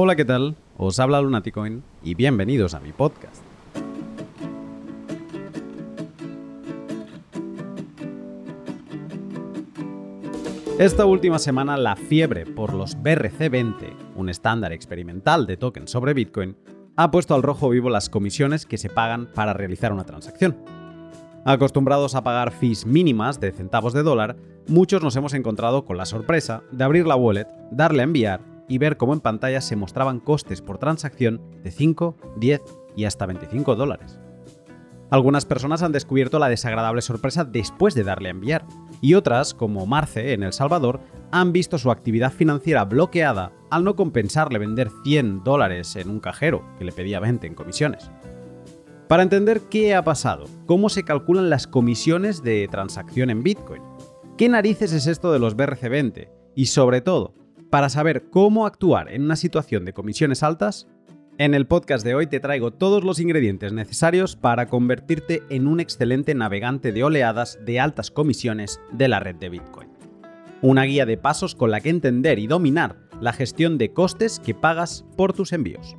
Hola, ¿qué tal? Os habla Lunaticoin y bienvenidos a mi podcast. Esta última semana la fiebre por los BRC20, un estándar experimental de tokens sobre Bitcoin, ha puesto al rojo vivo las comisiones que se pagan para realizar una transacción. Acostumbrados a pagar fees mínimas de centavos de dólar, muchos nos hemos encontrado con la sorpresa de abrir la wallet, darle a enviar y ver cómo en pantalla se mostraban costes por transacción de 5, 10 y hasta 25 dólares. Algunas personas han descubierto la desagradable sorpresa después de darle a enviar, y otras, como Marce en El Salvador, han visto su actividad financiera bloqueada al no compensarle vender 100 dólares en un cajero que le pedía 20 en comisiones. Para entender qué ha pasado, cómo se calculan las comisiones de transacción en Bitcoin, qué narices es esto de los BRC20 y sobre todo, para saber cómo actuar en una situación de comisiones altas, en el podcast de hoy te traigo todos los ingredientes necesarios para convertirte en un excelente navegante de oleadas de altas comisiones de la red de Bitcoin. Una guía de pasos con la que entender y dominar la gestión de costes que pagas por tus envíos.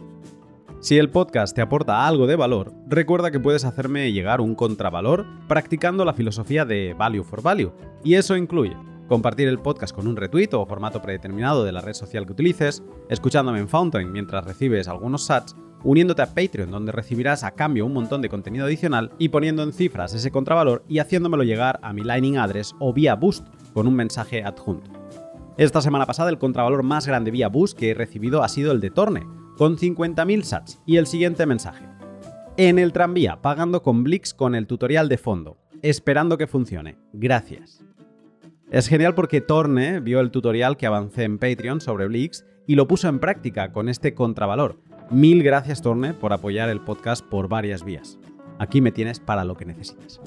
Si el podcast te aporta algo de valor, recuerda que puedes hacerme llegar un contravalor practicando la filosofía de Value for Value, y eso incluye compartir el podcast con un retweet o formato predeterminado de la red social que utilices, escuchándome en Fountain mientras recibes algunos sats, uniéndote a Patreon donde recibirás a cambio un montón de contenido adicional y poniendo en cifras ese contravalor y haciéndomelo llegar a mi Lightning Address o vía Boost con un mensaje adjunto. Esta semana pasada el contravalor más grande vía Boost que he recibido ha sido el de Torne, con 50.000 sats y el siguiente mensaje. En el tranvía, pagando con Blix con el tutorial de fondo, esperando que funcione. Gracias. Es genial porque Torne vio el tutorial que avancé en Patreon sobre Blix y lo puso en práctica con este contravalor. Mil gracias Torne por apoyar el podcast por varias vías. Aquí me tienes para lo que necesites.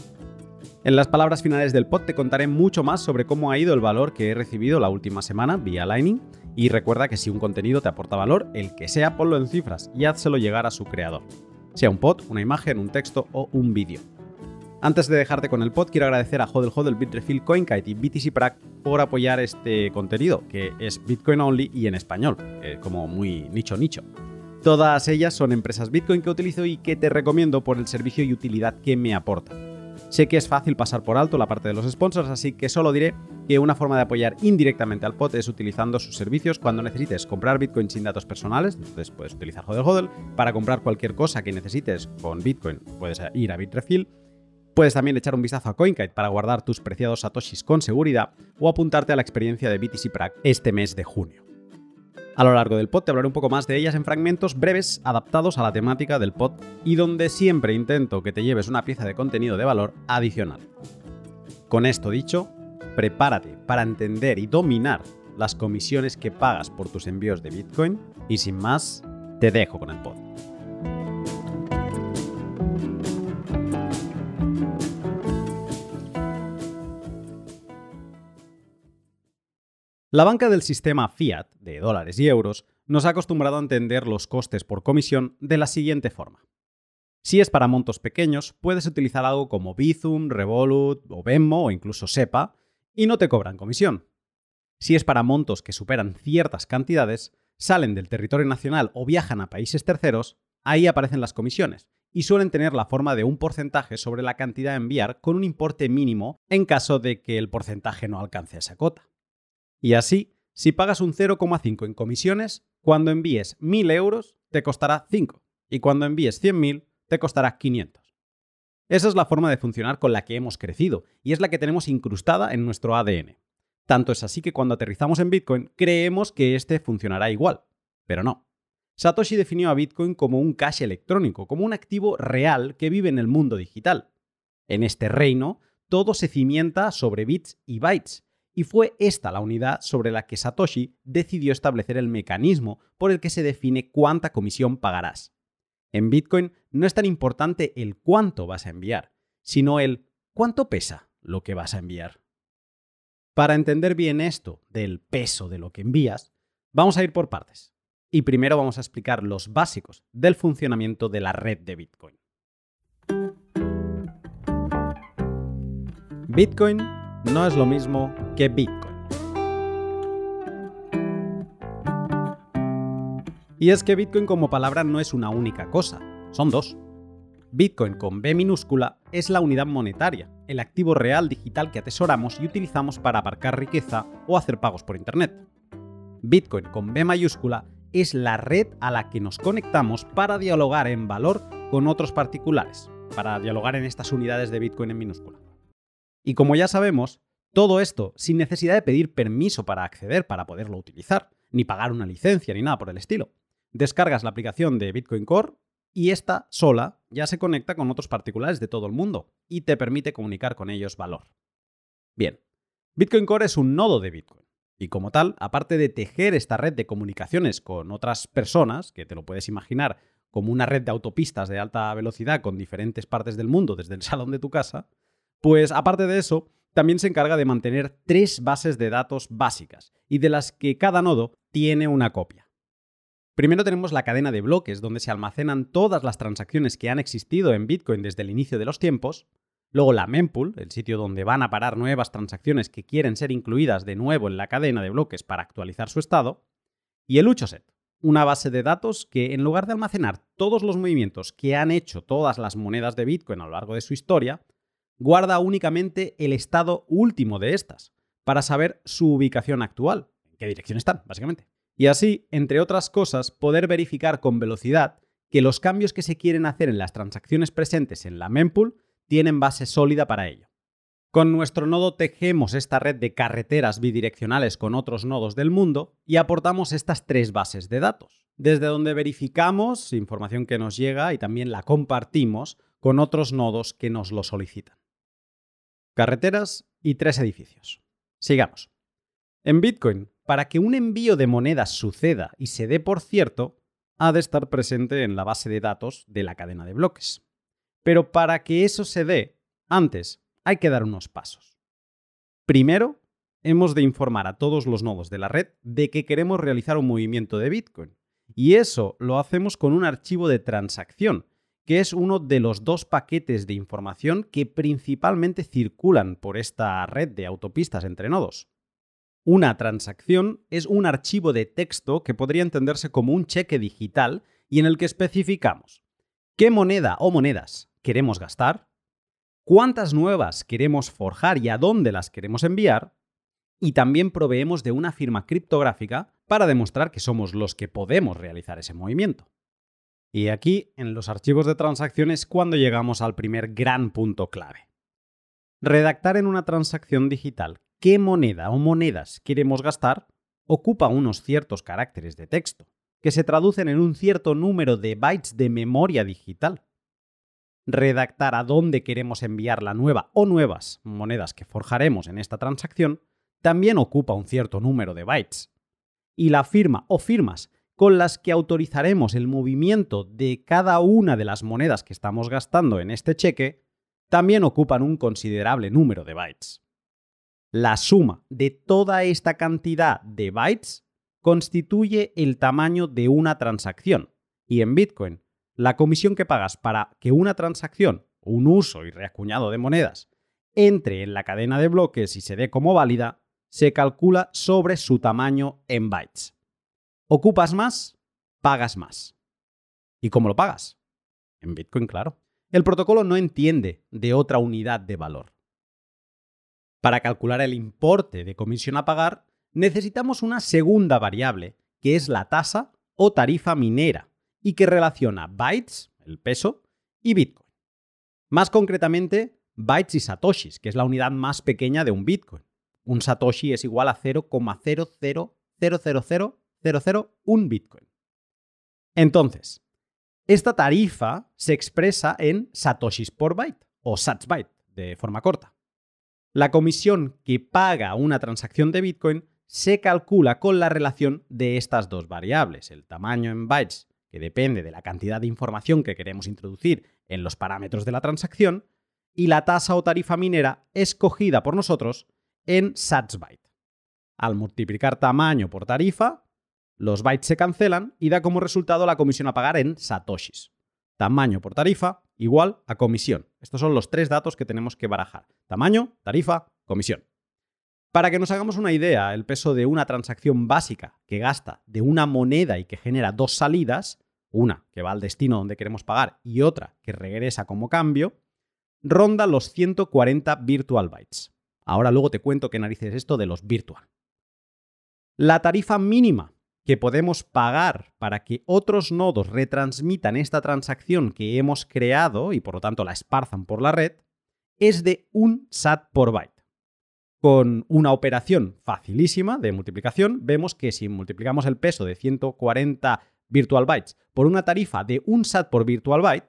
En las palabras finales del pod te contaré mucho más sobre cómo ha ido el valor que he recibido la última semana vía Lightning y recuerda que si un contenido te aporta valor, el que sea ponlo en cifras y házselo llegar a su creador. Sea un pod, una imagen, un texto o un vídeo. Antes de dejarte con el pod, quiero agradecer a Hodel Hodel, Bitrefill, CoinKite y BTC Prac por apoyar este contenido, que es Bitcoin only y en español, como muy nicho nicho. Todas ellas son empresas Bitcoin que utilizo y que te recomiendo por el servicio y utilidad que me aportan. Sé que es fácil pasar por alto la parte de los sponsors, así que solo diré que una forma de apoyar indirectamente al pod es utilizando sus servicios cuando necesites comprar Bitcoin sin datos personales, entonces puedes utilizar Hodel Hodel. Para comprar cualquier cosa que necesites con Bitcoin, puedes ir a Bitrefill Puedes también echar un vistazo a CoinKite para guardar tus preciados satoshis con seguridad o apuntarte a la experiencia de BTC Prague este mes de junio. A lo largo del pod te hablaré un poco más de ellas en fragmentos breves adaptados a la temática del pod y donde siempre intento que te lleves una pieza de contenido de valor adicional. Con esto dicho, prepárate para entender y dominar las comisiones que pagas por tus envíos de Bitcoin y sin más, te dejo con el pod. La banca del sistema fiat, de dólares y euros, nos ha acostumbrado a entender los costes por comisión de la siguiente forma. Si es para montos pequeños, puedes utilizar algo como Bizum, Revolut o Venmo o incluso SEPA y no te cobran comisión. Si es para montos que superan ciertas cantidades, salen del territorio nacional o viajan a países terceros, ahí aparecen las comisiones y suelen tener la forma de un porcentaje sobre la cantidad a enviar con un importe mínimo en caso de que el porcentaje no alcance esa cota. Y así, si pagas un 0,5 en comisiones, cuando envíes 1.000 euros te costará 5 y cuando envíes 100.000 te costará 500. Esa es la forma de funcionar con la que hemos crecido y es la que tenemos incrustada en nuestro ADN. Tanto es así que cuando aterrizamos en Bitcoin creemos que este funcionará igual, pero no. Satoshi definió a Bitcoin como un cash electrónico, como un activo real que vive en el mundo digital. En este reino, todo se cimienta sobre bits y bytes, y fue esta la unidad sobre la que Satoshi decidió establecer el mecanismo por el que se define cuánta comisión pagarás. En Bitcoin no es tan importante el cuánto vas a enviar, sino el cuánto pesa lo que vas a enviar. Para entender bien esto del peso de lo que envías, vamos a ir por partes. Y primero vamos a explicar los básicos del funcionamiento de la red de Bitcoin. Bitcoin no es lo mismo que Bitcoin. Y es que Bitcoin como palabra no es una única cosa, son dos. Bitcoin con B minúscula es la unidad monetaria, el activo real digital que atesoramos y utilizamos para aparcar riqueza o hacer pagos por Internet. Bitcoin con B mayúscula es la red a la que nos conectamos para dialogar en valor con otros particulares, para dialogar en estas unidades de Bitcoin en minúscula. Y como ya sabemos, todo esto sin necesidad de pedir permiso para acceder para poderlo utilizar, ni pagar una licencia ni nada por el estilo. Descargas la aplicación de Bitcoin Core y esta sola ya se conecta con otros particulares de todo el mundo y te permite comunicar con ellos valor. Bien, Bitcoin Core es un nodo de Bitcoin y como tal, aparte de tejer esta red de comunicaciones con otras personas, que te lo puedes imaginar como una red de autopistas de alta velocidad con diferentes partes del mundo desde el salón de tu casa, pues aparte de eso, también se encarga de mantener tres bases de datos básicas y de las que cada nodo tiene una copia. Primero tenemos la cadena de bloques, donde se almacenan todas las transacciones que han existido en Bitcoin desde el inicio de los tiempos. Luego la mempool, el sitio donde van a parar nuevas transacciones que quieren ser incluidas de nuevo en la cadena de bloques para actualizar su estado. Y el Uchoset, una base de datos que en lugar de almacenar todos los movimientos que han hecho todas las monedas de Bitcoin a lo largo de su historia, guarda únicamente el estado último de estas, para saber su ubicación actual, en qué dirección están, básicamente y así, entre otras cosas, poder verificar con velocidad que los cambios que se quieren hacer en las transacciones presentes en la mempool tienen base sólida para ello. Con nuestro nodo tejemos esta red de carreteras bidireccionales con otros nodos del mundo y aportamos estas tres bases de datos, desde donde verificamos información que nos llega y también la compartimos con otros nodos que nos lo solicitan. Carreteras y tres edificios. Sigamos. En Bitcoin para que un envío de monedas suceda y se dé por cierto, ha de estar presente en la base de datos de la cadena de bloques. Pero para que eso se dé, antes hay que dar unos pasos. Primero, hemos de informar a todos los nodos de la red de que queremos realizar un movimiento de Bitcoin. Y eso lo hacemos con un archivo de transacción, que es uno de los dos paquetes de información que principalmente circulan por esta red de autopistas entre nodos. Una transacción es un archivo de texto que podría entenderse como un cheque digital y en el que especificamos qué moneda o monedas queremos gastar, cuántas nuevas queremos forjar y a dónde las queremos enviar, y también proveemos de una firma criptográfica para demostrar que somos los que podemos realizar ese movimiento. Y aquí, en los archivos de transacciones, cuando llegamos al primer gran punto clave. Redactar en una transacción digital qué moneda o monedas queremos gastar ocupa unos ciertos caracteres de texto, que se traducen en un cierto número de bytes de memoria digital. Redactar a dónde queremos enviar la nueva o nuevas monedas que forjaremos en esta transacción también ocupa un cierto número de bytes. Y la firma o firmas con las que autorizaremos el movimiento de cada una de las monedas que estamos gastando en este cheque también ocupan un considerable número de bytes. La suma de toda esta cantidad de bytes constituye el tamaño de una transacción. Y en Bitcoin, la comisión que pagas para que una transacción, un uso y reacuñado de monedas, entre en la cadena de bloques y se dé como válida, se calcula sobre su tamaño en bytes. Ocupas más, pagas más. ¿Y cómo lo pagas? En Bitcoin, claro. El protocolo no entiende de otra unidad de valor. Para calcular el importe de comisión a pagar, necesitamos una segunda variable, que es la tasa o tarifa minera, y que relaciona bytes, el peso, y Bitcoin. Más concretamente, bytes y satoshis, que es la unidad más pequeña de un Bitcoin. Un satoshi es igual a 0,0000001 Bitcoin. Entonces, esta tarifa se expresa en satoshis por byte o satsbyte de forma corta. La comisión que paga una transacción de Bitcoin se calcula con la relación de estas dos variables, el tamaño en bytes, que depende de la cantidad de información que queremos introducir en los parámetros de la transacción, y la tasa o tarifa minera escogida por nosotros en satsbyte. Al multiplicar tamaño por tarifa, los bytes se cancelan y da como resultado la comisión a pagar en satoshis. Tamaño por tarifa igual a comisión. Estos son los tres datos que tenemos que barajar. Tamaño, tarifa, comisión. Para que nos hagamos una idea, el peso de una transacción básica que gasta de una moneda y que genera dos salidas, una que va al destino donde queremos pagar y otra que regresa como cambio, ronda los 140 virtual bytes. Ahora luego te cuento qué narices es esto de los virtual. La tarifa mínima que podemos pagar para que otros nodos retransmitan esta transacción que hemos creado y por lo tanto la esparzan por la red es de un SAT por byte con una operación facilísima de multiplicación, vemos que si multiplicamos el peso de 140 virtual bytes por una tarifa de un SAT por virtual byte,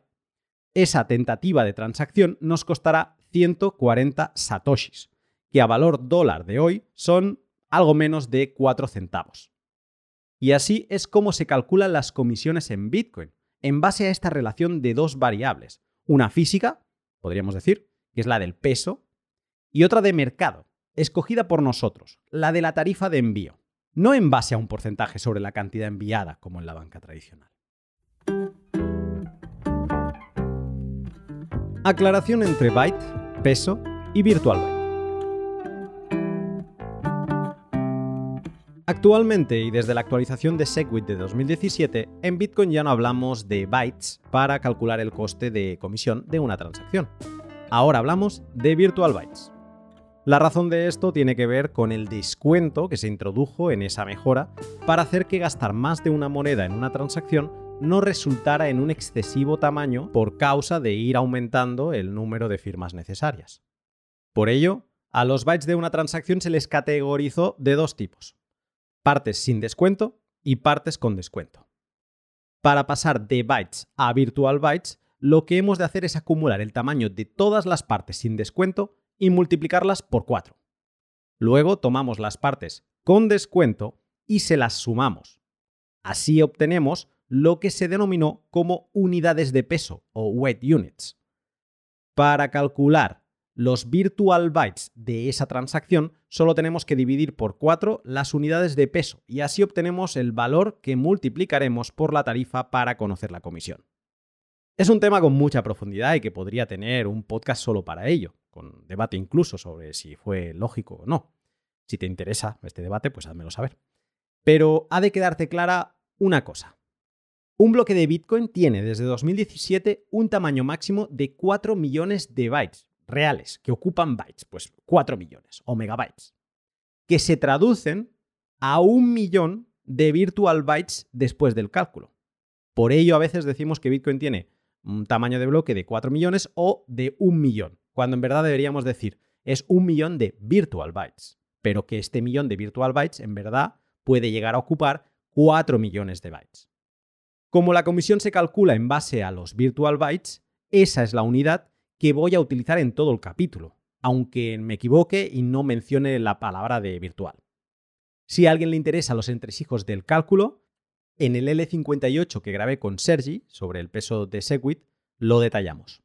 esa tentativa de transacción nos costará 140 satoshis, que a valor dólar de hoy son algo menos de 4 centavos. Y así es como se calculan las comisiones en Bitcoin, en base a esta relación de dos variables, una física, podríamos decir, que es la del peso, y otra de mercado, escogida por nosotros, la de la tarifa de envío, no en base a un porcentaje sobre la cantidad enviada como en la banca tradicional. Aclaración entre byte, peso y virtual byte. Actualmente y desde la actualización de Segwit de 2017, en Bitcoin ya no hablamos de bytes para calcular el coste de comisión de una transacción. Ahora hablamos de virtual bytes. La razón de esto tiene que ver con el descuento que se introdujo en esa mejora para hacer que gastar más de una moneda en una transacción no resultara en un excesivo tamaño por causa de ir aumentando el número de firmas necesarias. Por ello, a los bytes de una transacción se les categorizó de dos tipos, partes sin descuento y partes con descuento. Para pasar de bytes a virtual bytes, lo que hemos de hacer es acumular el tamaño de todas las partes sin descuento y multiplicarlas por 4. Luego tomamos las partes con descuento y se las sumamos. Así obtenemos lo que se denominó como unidades de peso o weight units. Para calcular los virtual bytes de esa transacción, solo tenemos que dividir por 4 las unidades de peso y así obtenemos el valor que multiplicaremos por la tarifa para conocer la comisión. Es un tema con mucha profundidad y que podría tener un podcast solo para ello, con debate incluso sobre si fue lógico o no. Si te interesa este debate, pues házmelo saber. Pero ha de quedarte clara una cosa. Un bloque de Bitcoin tiene desde 2017 un tamaño máximo de 4 millones de bytes reales, que ocupan bytes, pues 4 millones o megabytes, que se traducen a un millón de virtual bytes después del cálculo. Por ello a veces decimos que Bitcoin tiene un tamaño de bloque de 4 millones o de un millón cuando en verdad deberíamos decir es un millón de virtual bytes, pero que este millón de virtual bytes en verdad puede llegar a ocupar 4 millones de bytes. Como la comisión se calcula en base a los virtual bytes, esa es la unidad que voy a utilizar en todo el capítulo, aunque me equivoque y no mencione la palabra de virtual. Si a alguien le interesa los entresijos del cálculo, en el L58 que grabé con Sergi sobre el peso de Segwit, lo detallamos.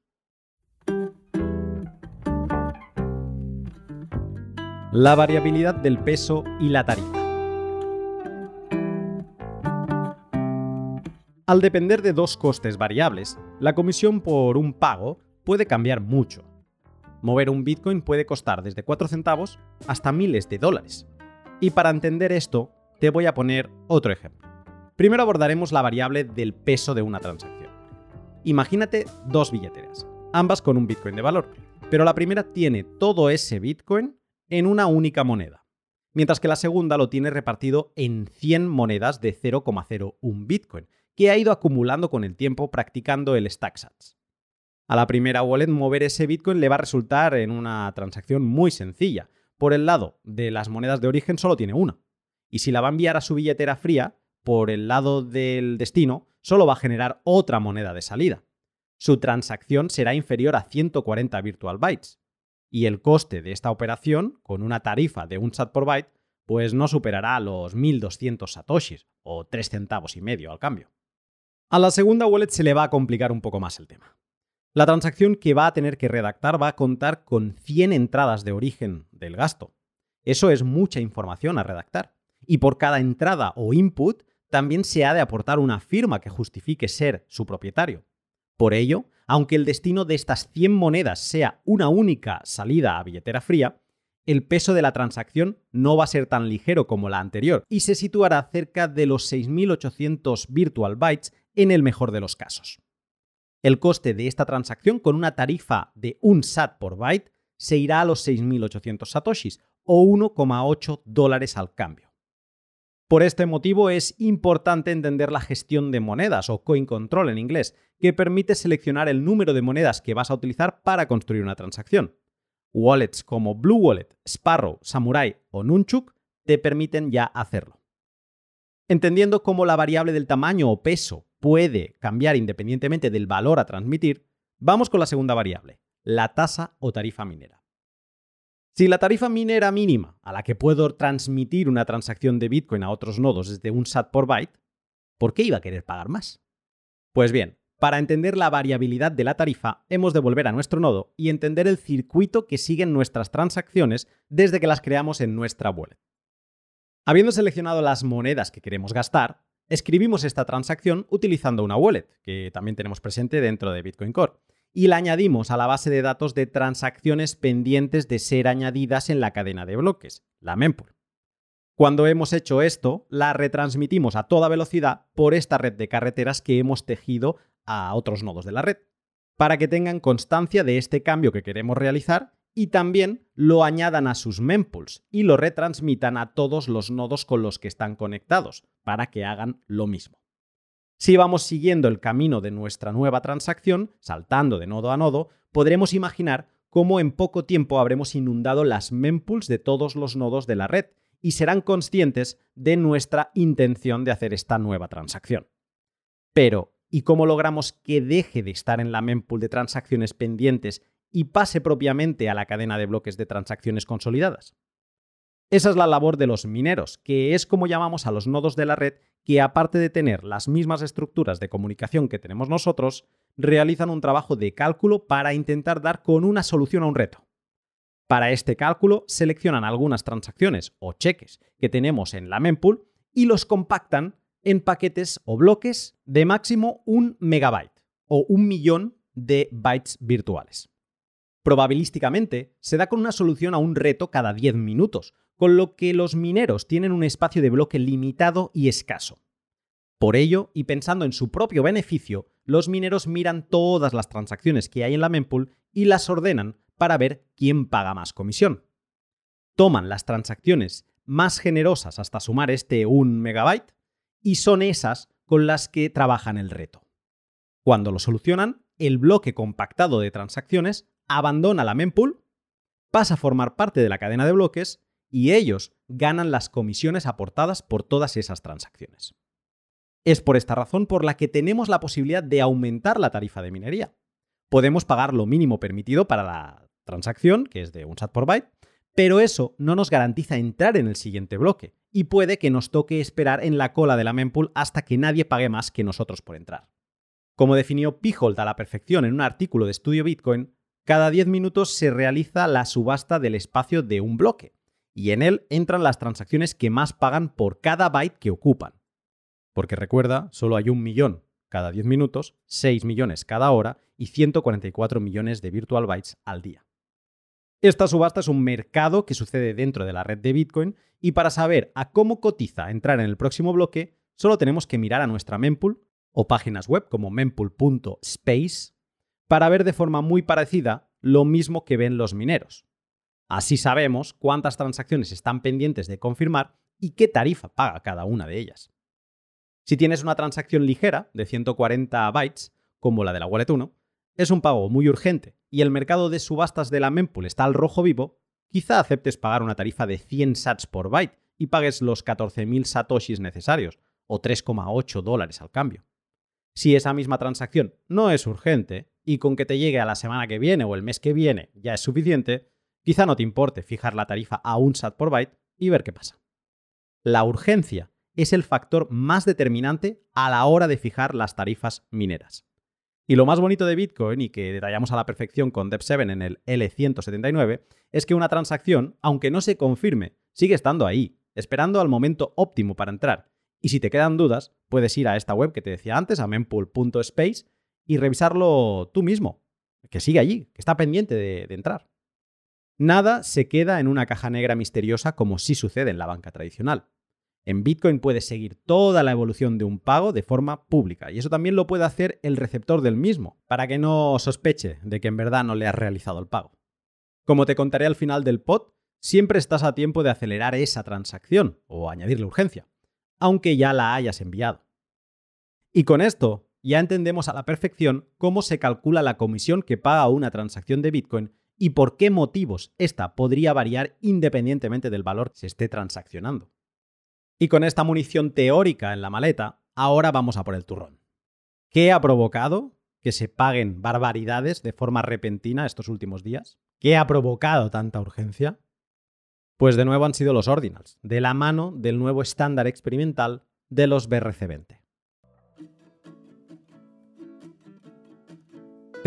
la variabilidad del peso y la tarifa. Al depender de dos costes variables, la comisión por un pago puede cambiar mucho. Mover un Bitcoin puede costar desde 4 centavos hasta miles de dólares. Y para entender esto, te voy a poner otro ejemplo. Primero abordaremos la variable del peso de una transacción. Imagínate dos billeteras, ambas con un Bitcoin de valor, pero la primera tiene todo ese Bitcoin en una única moneda, mientras que la segunda lo tiene repartido en 100 monedas de 0,01 Bitcoin, que ha ido acumulando con el tiempo practicando el StackSats. A la primera wallet mover ese Bitcoin le va a resultar en una transacción muy sencilla. Por el lado de las monedas de origen solo tiene una. Y si la va a enviar a su billetera fría, por el lado del destino, solo va a generar otra moneda de salida. Su transacción será inferior a 140 virtual bytes y el coste de esta operación, con una tarifa de un sat por byte, pues no superará los 1200 satoshis o 3 centavos y medio al cambio. A la segunda wallet se le va a complicar un poco más el tema. La transacción que va a tener que redactar va a contar con 100 entradas de origen del gasto. Eso es mucha información a redactar. Y por cada entrada o input también se ha de aportar una firma que justifique ser su propietario. Por ello, aunque el destino de estas 100 monedas sea una única salida a billetera fría, el peso de la transacción no va a ser tan ligero como la anterior y se situará cerca de los 6.800 virtual bytes en el mejor de los casos. El coste de esta transacción con una tarifa de un SAT por byte se irá a los 6.800 satoshis o 1,8 dólares al cambio. Por este motivo es importante entender la gestión de monedas o coin control en inglés, que permite seleccionar el número de monedas que vas a utilizar para construir una transacción. Wallets como Blue Wallet, Sparrow, Samurai o Nunchuk te permiten ya hacerlo. Entendiendo cómo la variable del tamaño o peso puede cambiar independientemente del valor a transmitir, vamos con la segunda variable, la tasa o tarifa minera. Si la tarifa minera mínima a la que puedo transmitir una transacción de Bitcoin a otros nodos es de un SAT por byte, ¿por qué iba a querer pagar más? Pues bien, para entender la variabilidad de la tarifa, hemos de volver a nuestro nodo y entender el circuito que siguen nuestras transacciones desde que las creamos en nuestra wallet. Habiendo seleccionado las monedas que queremos gastar, escribimos esta transacción utilizando una wallet, que también tenemos presente dentro de Bitcoin Core, y la añadimos a la base de datos de transacciones pendientes de ser añadidas en la cadena de bloques, la mempool. Cuando hemos hecho esto, la retransmitimos a toda velocidad por esta red de carreteras que hemos tejido a otros nodos de la red, para que tengan constancia de este cambio que queremos realizar y también lo añadan a sus mempools y lo retransmitan a todos los nodos con los que están conectados, para que hagan lo mismo. Si vamos siguiendo el camino de nuestra nueva transacción, saltando de nodo a nodo, podremos imaginar cómo en poco tiempo habremos inundado las mempools de todos los nodos de la red y serán conscientes de nuestra intención de hacer esta nueva transacción. Pero, y cómo logramos que deje de estar en la mempool de transacciones pendientes y pase propiamente a la cadena de bloques de transacciones consolidadas. Esa es la labor de los mineros, que es como llamamos a los nodos de la red que aparte de tener las mismas estructuras de comunicación que tenemos nosotros, realizan un trabajo de cálculo para intentar dar con una solución a un reto. Para este cálculo seleccionan algunas transacciones o cheques que tenemos en la mempool y los compactan en paquetes o bloques de máximo un megabyte o un millón de bytes virtuales. Probabilísticamente, se da con una solución a un reto cada 10 minutos, con lo que los mineros tienen un espacio de bloque limitado y escaso. Por ello, y pensando en su propio beneficio, los mineros miran todas las transacciones que hay en la mempool y las ordenan para ver quién paga más comisión. Toman las transacciones más generosas hasta sumar este 1 megabyte y son esas con las que trabajan el reto. Cuando lo solucionan, el bloque compactado de transacciones abandona la mempool, pasa a formar parte de la cadena de bloques y ellos ganan las comisiones aportadas por todas esas transacciones. Es por esta razón por la que tenemos la posibilidad de aumentar la tarifa de minería. Podemos pagar lo mínimo permitido para la transacción, que es de un SAT por byte, pero eso no nos garantiza entrar en el siguiente bloque y puede que nos toque esperar en la cola de la mempool hasta que nadie pague más que nosotros por entrar. Como definió Pijolt a la perfección en un artículo de estudio Bitcoin, cada 10 minutos se realiza la subasta del espacio de un bloque, y en él entran las transacciones que más pagan por cada byte que ocupan. Porque recuerda, solo hay un millón cada 10 minutos, 6 millones cada hora y 144 millones de virtual bytes al día. Esta subasta es un mercado que sucede dentro de la red de Bitcoin y para saber a cómo cotiza entrar en el próximo bloque, solo tenemos que mirar a nuestra mempool o páginas web como mempool.space para ver de forma muy parecida lo mismo que ven los mineros. Así sabemos cuántas transacciones están pendientes de confirmar y qué tarifa paga cada una de ellas. Si tienes una transacción ligera de 140 bytes, como la de la Wallet 1, es un pago muy urgente y el mercado de subastas de la mempool está al rojo vivo, quizá aceptes pagar una tarifa de 100 sats por byte y pagues los 14.000 satoshis necesarios, o 3,8 dólares al cambio. Si esa misma transacción no es urgente y con que te llegue a la semana que viene o el mes que viene ya es suficiente, quizá no te importe fijar la tarifa a un sat por byte y ver qué pasa. La urgencia es el factor más determinante a la hora de fijar las tarifas mineras. Y lo más bonito de Bitcoin, y que detallamos a la perfección con Dev7 en el L179, es que una transacción, aunque no se confirme, sigue estando ahí, esperando al momento óptimo para entrar. Y si te quedan dudas, puedes ir a esta web que te decía antes, a mempool.space, y revisarlo tú mismo, que sigue allí, que está pendiente de, entrar. Nada se queda en una caja negra misteriosa como sí sucede en la banca tradicional. En Bitcoin puedes seguir toda la evolución de un pago de forma pública y eso también lo puede hacer el receptor del mismo, para que no sospeche de que en verdad no le has realizado el pago. Como te contaré al final del pod, siempre estás a tiempo de acelerar esa transacción o añadirle urgencia, aunque ya la hayas enviado. Y con esto ya entendemos a la perfección cómo se calcula la comisión que paga una transacción de Bitcoin y por qué motivos esta podría variar independientemente del valor que se esté transaccionando. Y con esta munición teórica en la maleta, ahora vamos a por el turrón. ¿Qué ha provocado que se paguen barbaridades de forma repentina estos últimos días? ¿Qué ha provocado tanta urgencia? Pues de nuevo han sido los ordinals, de la mano del nuevo estándar experimental de los BRC20.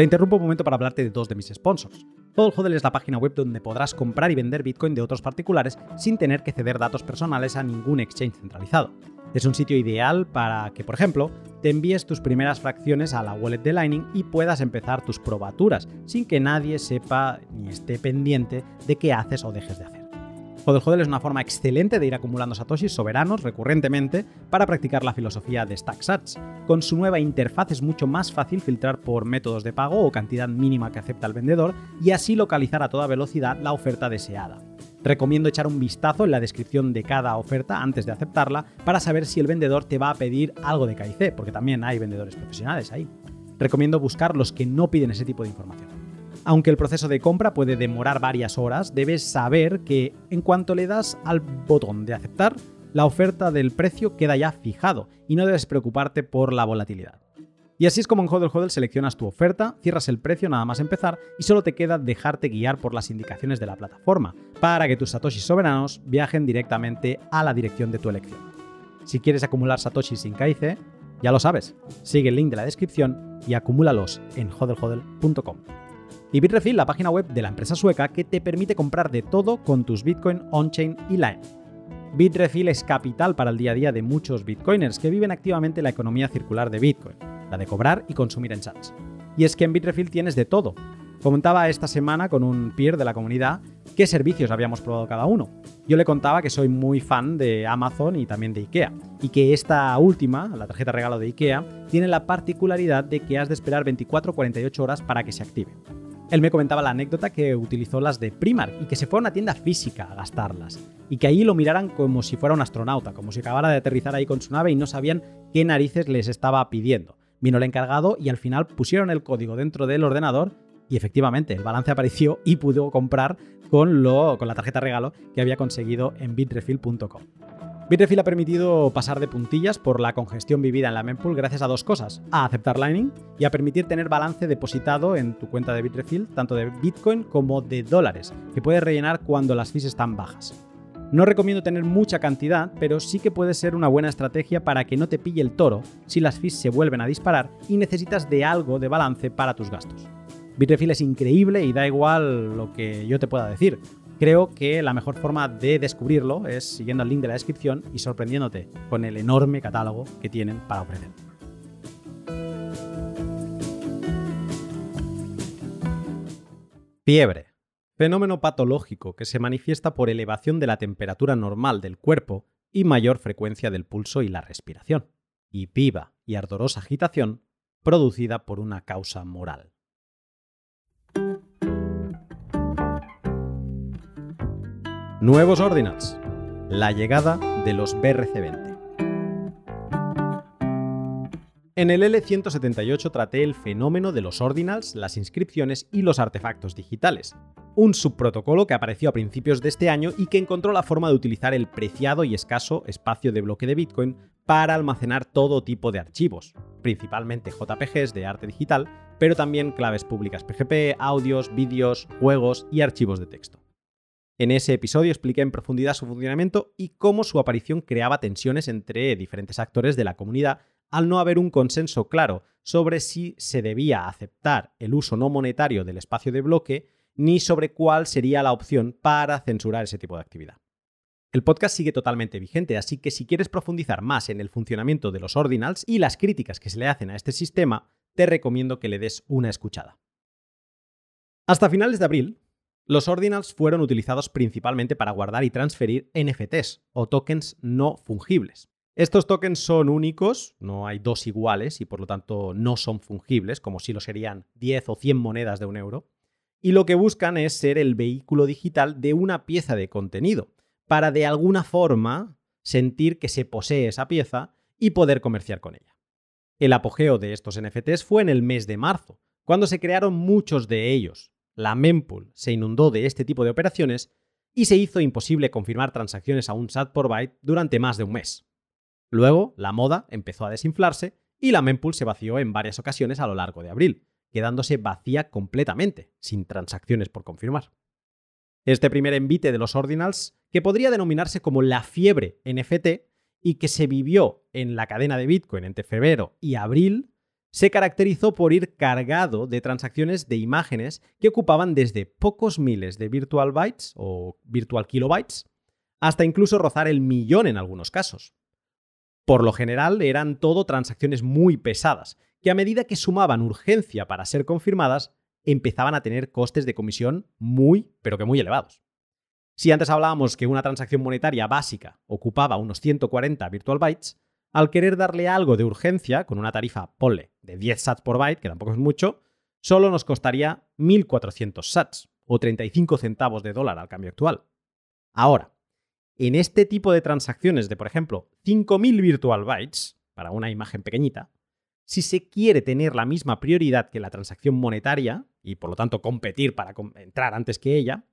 Te interrumpo un momento para hablarte de dos de mis sponsors. Todo Hodl es la página web donde podrás comprar y vender Bitcoin de otros particulares sin tener que ceder datos personales a ningún exchange centralizado. Es un sitio ideal para que, por ejemplo, te envíes tus primeras fracciones a la wallet de Lightning y puedas empezar tus probaturas sin que nadie sepa ni esté pendiente de qué haces o dejes de hacer. Hodel Hodel es una forma excelente de ir acumulando satoshis soberanos recurrentemente para practicar la filosofía de StackSats. Con su nueva interfaz es mucho más fácil filtrar por métodos de pago o cantidad mínima que acepta el vendedor y así localizar a toda velocidad la oferta deseada. Recomiendo echar un vistazo en la descripción de cada oferta antes de aceptarla para saber si el vendedor te va a pedir algo de KIC, porque también hay vendedores profesionales ahí. Recomiendo buscar los que no piden ese tipo de información. Aunque el proceso de compra puede demorar varias horas, debes saber que en cuanto le das al botón de aceptar, la oferta del precio queda ya fijado y no debes preocuparte por la volatilidad. Y así es como en Hodel Hodel seleccionas tu oferta, cierras el precio nada más empezar y solo te queda dejarte guiar por las indicaciones de la plataforma para que tus satoshis soberanos viajen directamente a la dirección de tu elección. Si quieres acumular satoshis sin KIC, ya lo sabes, sigue el link de la descripción y acumúlalos en hodelhodel.com y Bitrefill, la página web de la empresa sueca que te permite comprar de todo con tus Bitcoin on-chain y Line. Bitrefill es capital para el día a día de muchos Bitcoiners que viven activamente la economía circular de Bitcoin, la de cobrar y consumir en chats. Y es que en Bitrefill tienes de todo. Comentaba esta semana con un peer de la comunidad qué servicios habíamos probado cada uno. Yo le contaba que soy muy fan de Amazon y también de IKEA, y que esta última, la tarjeta regalo de IKEA, tiene la particularidad de que has de esperar 24-48 horas para que se active. Él me comentaba la anécdota que utilizó las de Primark y que se fue a una tienda física a gastarlas. Y que ahí lo miraran como si fuera un astronauta, como si acabara de aterrizar ahí con su nave y no sabían qué narices les estaba pidiendo. Vino el encargado y al final pusieron el código dentro del ordenador y efectivamente el balance apareció y pudo comprar con, lo, con la tarjeta regalo que había conseguido en bitrefill.com. Bitrefill ha permitido pasar de puntillas por la congestión vivida en la mempool gracias a dos cosas, a aceptar Lightning y a permitir tener balance depositado en tu cuenta de Bitrefill, tanto de Bitcoin como de dólares, que puedes rellenar cuando las fees están bajas. No recomiendo tener mucha cantidad, pero sí que puede ser una buena estrategia para que no te pille el toro si las fees se vuelven a disparar y necesitas de algo de balance para tus gastos. Bitrefill es increíble y da igual lo que yo te pueda decir. Creo que la mejor forma de descubrirlo es siguiendo el link de la descripción y sorprendiéndote con el enorme catálogo que tienen para ofrecer. Fiebre. Fenómeno patológico que se manifiesta por elevación de la temperatura normal del cuerpo y mayor frecuencia del pulso y la respiración. Y viva y ardorosa agitación producida por una causa moral. Nuevos ordinals. La llegada de los BRC20. En el L178 traté el fenómeno de los ordinals, las inscripciones y los artefactos digitales, un subprotocolo que apareció a principios de este año y que encontró la forma de utilizar el preciado y escaso espacio de bloque de Bitcoin para almacenar todo tipo de archivos, principalmente JPGs de arte digital, pero también claves públicas PGP, audios, vídeos, juegos y archivos de texto. En ese episodio expliqué en profundidad su funcionamiento y cómo su aparición creaba tensiones entre diferentes actores de la comunidad al no haber un consenso claro sobre si se debía aceptar el uso no monetario del espacio de bloque ni sobre cuál sería la opción para censurar ese tipo de actividad. El podcast sigue totalmente vigente, así que si quieres profundizar más en el funcionamiento de los ordinals y las críticas que se le hacen a este sistema, te recomiendo que le des una escuchada. Hasta finales de abril, Los ordinals fueron utilizados principalmente para guardar y transferir NFTs o tokens no fungibles. Estos tokens son únicos, no hay dos iguales y por lo tanto no son fungibles, como si lo serían 10 o 100 monedas de un euro. Y lo que buscan es ser el vehículo digital de una pieza de contenido, para de alguna forma sentir que se posee esa pieza y poder comerciar con ella. El apogeo de estos NFTs fue en el mes de marzo, cuando se crearon muchos de ellos. La mempool se inundó de este tipo de operaciones y se hizo imposible confirmar transacciones a un SAT por byte durante más de un mes. Luego, la moda empezó a desinflarse y la mempool se vació en varias ocasiones a lo largo de abril, quedándose vacía completamente, sin transacciones por confirmar. Este primer envite de los ordinals, que podría denominarse como la fiebre NFT y que se vivió en la cadena de Bitcoin entre febrero y abril, se caracterizó por ir cargado de transacciones de imágenes que ocupaban desde pocos miles de virtual bytes o virtual kilobytes hasta incluso rozar el millón en algunos casos. Por lo general eran todo transacciones muy pesadas, que a medida que sumaban urgencia para ser confirmadas, empezaban a tener costes de comisión muy, pero que muy elevados. Si antes hablábamos que una transacción monetaria básica ocupaba unos 140 virtual bytes, al querer darle algo de urgencia con una tarifa, ponle, de 10 sats por byte, que tampoco es mucho, solo nos costaría 1.400 sats o 35 centavos de dólar al cambio actual. Ahora, en este tipo de transacciones de, por ejemplo, 5.000 virtual bytes, para una imagen pequeñita, si se quiere tener la misma prioridad que la transacción monetaria, y por lo tanto competir para entrar antes que ella,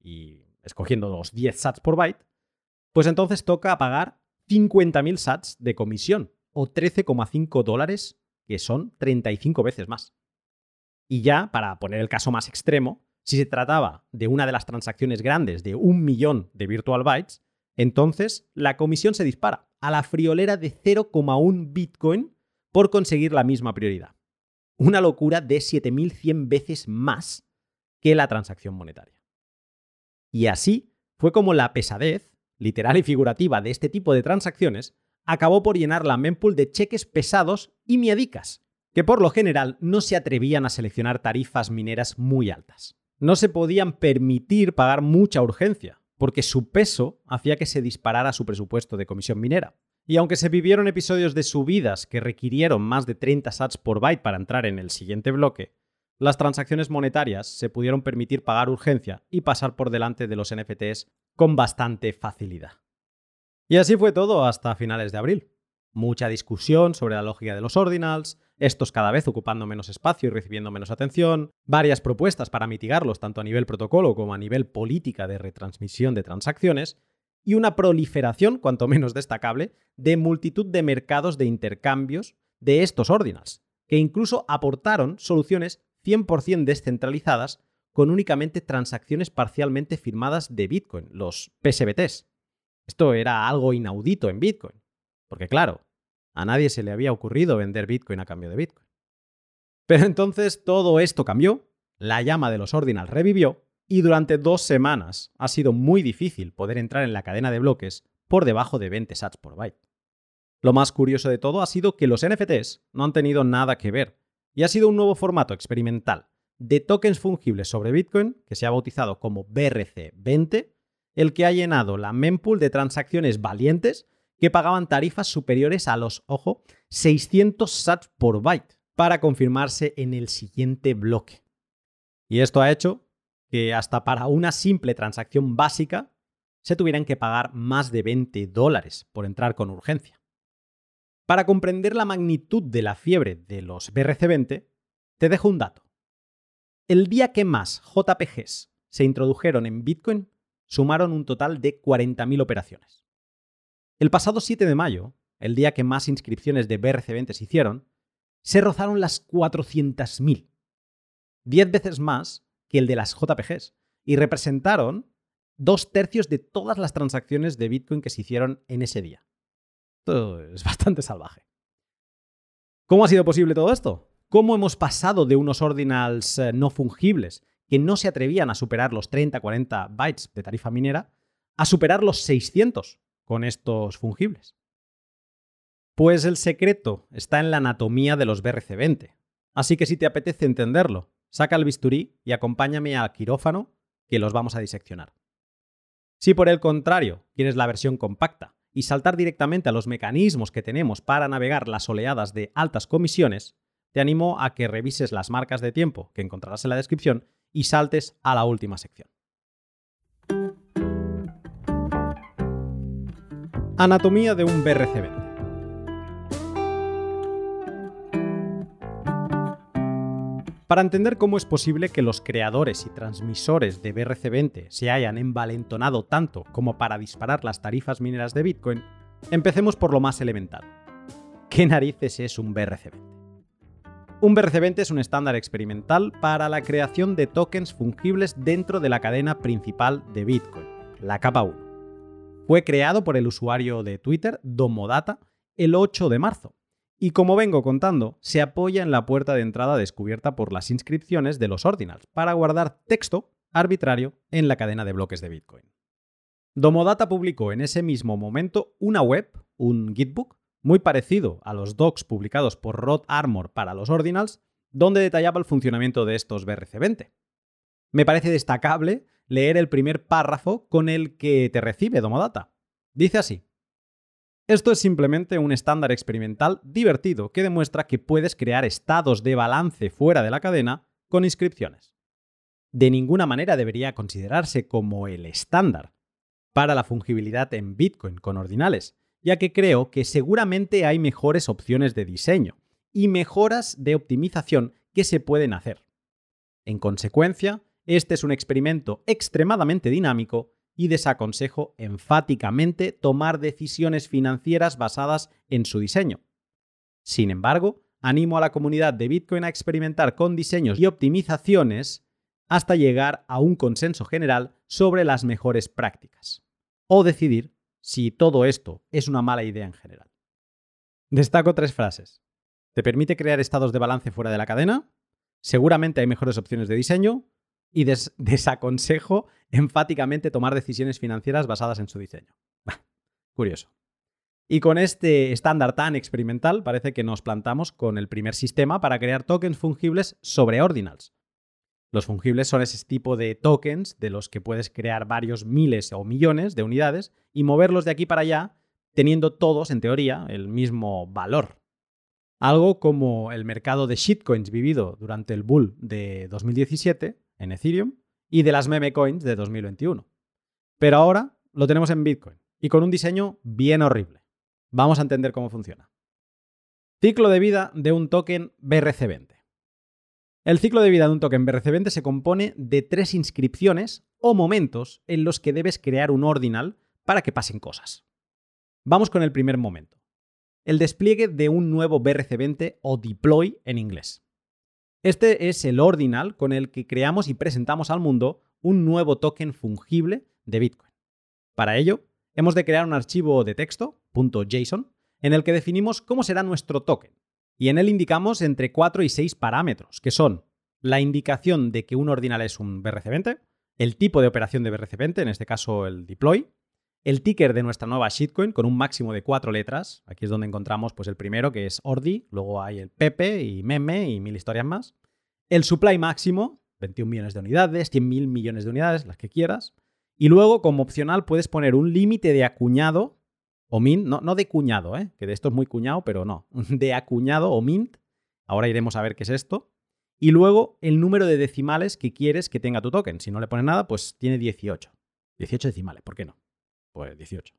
y escogiendo los 10 sats por byte, pues entonces toca pagar 50.000 sats de comisión, o 13,5 dólares, que son 35 veces más. Y ya, para poner el caso más extremo, si se trataba de una de las transacciones grandes de un millón de virtual bytes, entonces, la comisión se dispara a la friolera de 0,1 Bitcoin por conseguir la misma prioridad. Una locura de 7.100 veces más que la transacción monetaria. Y así fue como la pesadez, literal y figurativa, de este tipo de transacciones acabó por llenar la mempool de cheques pesados y miadicas, que por lo general no se atrevían a seleccionar tarifas mineras muy altas. No se podían permitir pagar mucha urgencia, porque su peso hacía que se disparara su presupuesto de comisión minera. Y aunque se vivieron episodios de subidas que requirieron más de 30 sats por byte para entrar en el siguiente bloque, las transacciones monetarias se pudieron permitir pagar urgencia y pasar por delante de los NFTs con bastante facilidad. Y así fue todo hasta finales de abril. Mucha discusión sobre la lógica de los ordinals, estos cada vez ocupando menos espacio y recibiendo menos atención, varias propuestas para mitigarlos tanto a nivel protocolo como a nivel política de retransmisión de transacciones, y una proliferación, cuanto menos destacable, de multitud de mercados de intercambios de estos ordinals, que incluso aportaron soluciones 100% descentralizadas con únicamente transacciones parcialmente firmadas de Bitcoin, los PSBTs. Esto era algo inaudito en Bitcoin, porque claro, a nadie se le había ocurrido vender Bitcoin a cambio de Bitcoin. Pero entonces todo esto cambió, la llama de los ordinals revivió y durante dos semanas ha sido muy difícil poder entrar en la cadena de bloques por debajo de 20 sats por byte. Lo más curioso de todo ha sido que los NFTs no han tenido nada que ver y ha sido un nuevo formato experimental de tokens fungibles sobre Bitcoin que se ha bautizado como BRC20 el que ha llenado la mempool de transacciones valientes que pagaban tarifas superiores a los, ojo, 600 sats por byte para confirmarse en el siguiente bloque. Y esto ha hecho que hasta para una simple transacción básica se tuvieran que pagar más de 20 dólares por entrar con urgencia. Para comprender la magnitud de la fiebre de los BRC20, te dejo un dato. El día que más JPGs se introdujeron en Bitcoin, sumaron un total de 40.000 operaciones. El pasado 7 de mayo, el día que más inscripciones de BRC20 se hicieron, se rozaron las 400.000, 10 veces más que el de las JPGs, y representaron dos tercios de todas las transacciones de Bitcoin que se hicieron en ese día. Esto es bastante salvaje. ¿Cómo ha sido posible todo esto? ¿Cómo hemos pasado de unos ordinals eh, no fungibles que no se atrevían a superar los 30-40 bytes de tarifa minera a superar los 600 con estos fungibles? Pues el secreto está en la anatomía de los BRC20. Así que si te apetece entenderlo, saca el bisturí y acompáñame al quirófano que los vamos a diseccionar. Si por el contrario quieres la versión compacta y saltar directamente a los mecanismos que tenemos para navegar las oleadas de altas comisiones, te animo a que revises las marcas de tiempo que encontrarás en la descripción y saltes a la última sección. Anatomía de un BRC20. Para entender cómo es posible que los creadores y transmisores de BRC20 se hayan envalentonado tanto como para disparar las tarifas mineras de Bitcoin, empecemos por lo más elemental. ¿Qué narices es un BRC20? Un BRC20 es un estándar experimental para la creación de tokens fungibles dentro de la cadena principal de Bitcoin, la capa 1. Fue creado por el usuario de Twitter Domodata el 8 de marzo y como vengo contando, se apoya en la puerta de entrada descubierta por las inscripciones de los ordinals para guardar texto arbitrario en la cadena de bloques de Bitcoin. Domodata publicó en ese mismo momento una web, un Gitbook, muy parecido a los docs publicados por Rod Armor para los ordinals, donde detallaba el funcionamiento de estos BRC20. Me parece destacable leer el primer párrafo con el que te recibe Domodata. Dice así. Esto es simplemente un estándar experimental divertido que demuestra que puedes crear estados de balance fuera de la cadena con inscripciones. De ninguna manera debería considerarse como el estándar para la fungibilidad en Bitcoin con ordinales, ya que creo que seguramente hay mejores opciones de diseño y mejoras de optimización que se pueden hacer. En consecuencia, este es un experimento extremadamente dinámico y desaconsejo enfáticamente tomar decisiones financieras basadas en su diseño. Sin embargo, animo a la comunidad de Bitcoin a experimentar con diseños y optimizaciones hasta llegar a un consenso general sobre las mejores prácticas. O decidir si todo esto es una mala idea en general. Destaco tres frases. ¿Te permite crear estados de balance fuera de la cadena? Seguramente hay mejores opciones de diseño y desaconsejo enfáticamente tomar decisiones financieras basadas en su diseño. curioso. Y con este estándar tan experimental parece que nos plantamos con el primer sistema para crear tokens fungibles sobre ordinals. Los fungibles son ese tipo de tokens de los que puedes crear varios miles o millones de unidades y moverlos de aquí para allá teniendo todos, en teoría, el mismo valor. Algo como el mercado de shitcoins vivido durante el bull de 2017 en Ethereum y de las meme coins de 2021. Pero ahora lo tenemos en Bitcoin y con un diseño bien horrible. Vamos a entender cómo funciona. Ciclo de vida de un token BRC20. El ciclo de vida de un token BRC20 se compone de tres inscripciones o momentos en los que debes crear un ordinal para que pasen cosas. Vamos con el primer momento. El despliegue de un nuevo BRC20 o deploy en inglés. Este es el ordinal con el que creamos y presentamos al mundo un nuevo token fungible de Bitcoin. Para ello, hemos de crear un archivo de texto, .json, en el que definimos cómo será nuestro token. Y en él indicamos entre 4 y 6 parámetros, que son la indicación de que un ordinal es un BRC20, el tipo de operación de BRC20, en este caso el deploy, el ticker de nuestra nueva shitcoin con un máximo de cuatro letras. Aquí es donde encontramos pues, el primero, que es Ordi, luego hay el Pepe y Meme y mil historias más. El supply máximo, 21 millones de unidades, 100 mil millones de unidades, las que quieras. Y luego, como opcional, puedes poner un límite de acuñado o mint, no, no de cuñado, ¿eh? que de esto es muy cuñado, pero no, de acuñado o mint. Ahora iremos a ver qué es esto. Y luego el número de decimales que quieres que tenga tu token. Si no le pones nada, pues tiene 18. 18 decimales, ¿por qué no? Pues 18.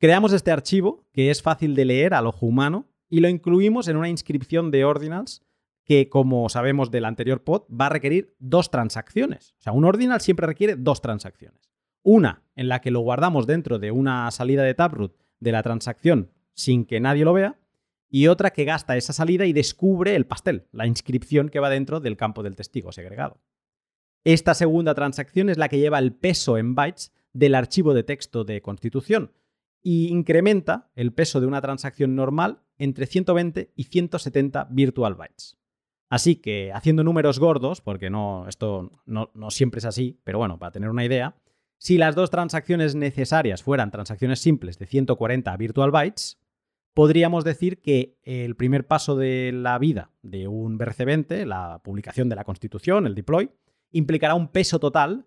Creamos este archivo, que es fácil de leer al ojo humano, y lo incluimos en una inscripción de ordinals que, como sabemos del anterior pod, va a requerir dos transacciones. O sea, un ordinal siempre requiere dos transacciones. Una en la que lo guardamos dentro de una salida de Taproot de la transacción sin que nadie lo vea, y otra que gasta esa salida y descubre el pastel, la inscripción que va dentro del campo del testigo segregado. Esta segunda transacción es la que lleva el peso en bytes del archivo de texto de constitución y incrementa el peso de una transacción normal entre 120 y 170 virtual bytes. Así que haciendo números gordos, porque no, esto no, no siempre es así, pero bueno, para tener una idea, si las dos transacciones necesarias fueran transacciones simples de 140 virtual bytes, podríamos decir que el primer paso de la vida de un BRC20, la publicación de la constitución, el deploy, implicará un peso total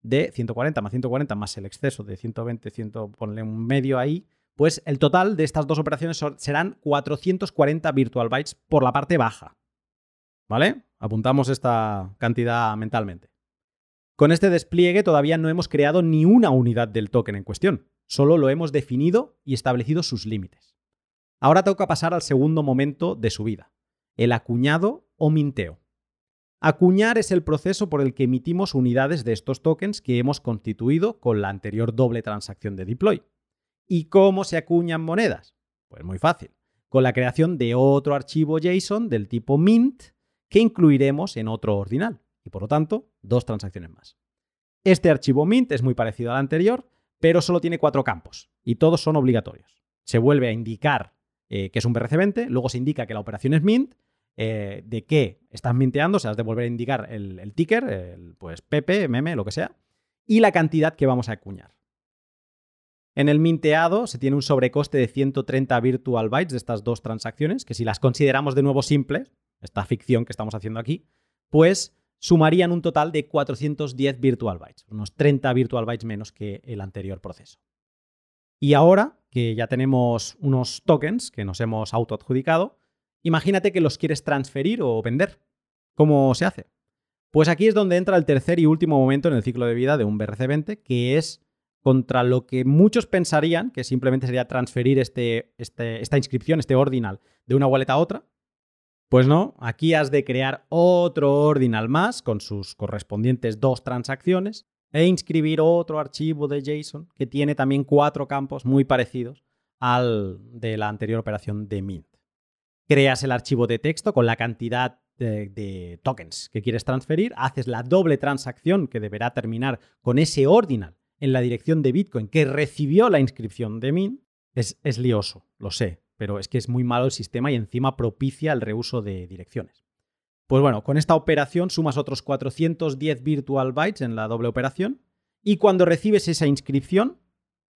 de 140 más 140 más el exceso de 120, 100, ponle un medio ahí, pues el total de estas dos operaciones serán 440 virtual bytes por la parte baja. ¿Vale? Apuntamos esta cantidad mentalmente. Con este despliegue todavía no hemos creado ni una unidad del token en cuestión, solo lo hemos definido y establecido sus límites. Ahora toca pasar al segundo momento de su vida, el acuñado o minteo. Acuñar es el proceso por el que emitimos unidades de estos tokens que hemos constituido con la anterior doble transacción de deploy. ¿Y cómo se acuñan monedas? Pues muy fácil, con la creación de otro archivo JSON del tipo mint que incluiremos en otro ordinal y por lo tanto dos transacciones más. Este archivo mint es muy parecido al anterior, pero solo tiene cuatro campos y todos son obligatorios. Se vuelve a indicar eh, que es un BRC20, luego se indica que la operación es mint, eh, de qué estás minteando, o sea, has de volver a indicar el, ticker, el, pues PP, meme, lo que sea, y la cantidad que vamos a acuñar. En el minteado se tiene un sobrecoste de 130 virtual bytes de estas dos transacciones, que si las consideramos de nuevo simples, esta ficción que estamos haciendo aquí, pues sumarían un total de 410 virtual bytes, unos 30 virtual bytes menos que el anterior proceso. Y ahora que ya tenemos unos tokens que nos hemos autoadjudicado, imagínate que los quieres transferir o vender. ¿Cómo se hace? Pues aquí es donde entra el tercer y último momento en el ciclo de vida de un BRC20, que es contra lo que muchos pensarían que simplemente sería transferir este, este, esta inscripción, este ordinal, de una wallet a otra, pues no, aquí has de crear otro ordinal más con sus correspondientes dos transacciones e inscribir otro archivo de JSON que tiene también cuatro campos muy parecidos al de la anterior operación de Mint. Creas el archivo de texto con la cantidad de, tokens que quieres transferir, haces la doble transacción que deberá terminar con ese ordinal en la dirección de Bitcoin que recibió la inscripción de Mint. Es, es lioso, lo sé, pero es que es muy malo el sistema y encima propicia el reuso de direcciones. Pues bueno, con esta operación sumas otros 410 virtual bytes en la doble operación y cuando recibes esa inscripción,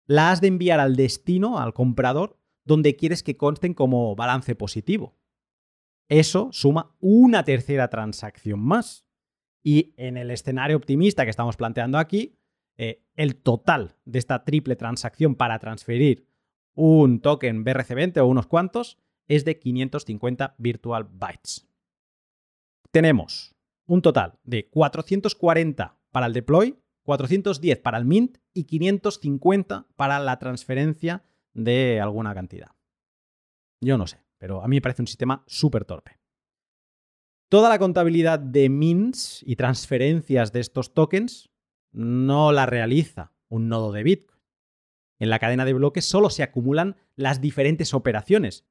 la has de enviar al destino, al comprador, donde quieres que consten como balance positivo. Eso suma una tercera transacción más. Y en el escenario optimista que estamos planteando aquí, eh, el total de esta triple transacción para transferir un token BRC20 o unos cuantos es de 550 virtual bytes. Tenemos un total de 440 para el deploy, 410 para el mint y 550 para la transferencia de alguna cantidad. Yo no sé, pero a mí me parece un sistema súper torpe. Toda la contabilidad de mints y transferencias de estos tokens no la realiza un nodo de Bitcoin. En la cadena de bloques solo se acumulan las diferentes operaciones.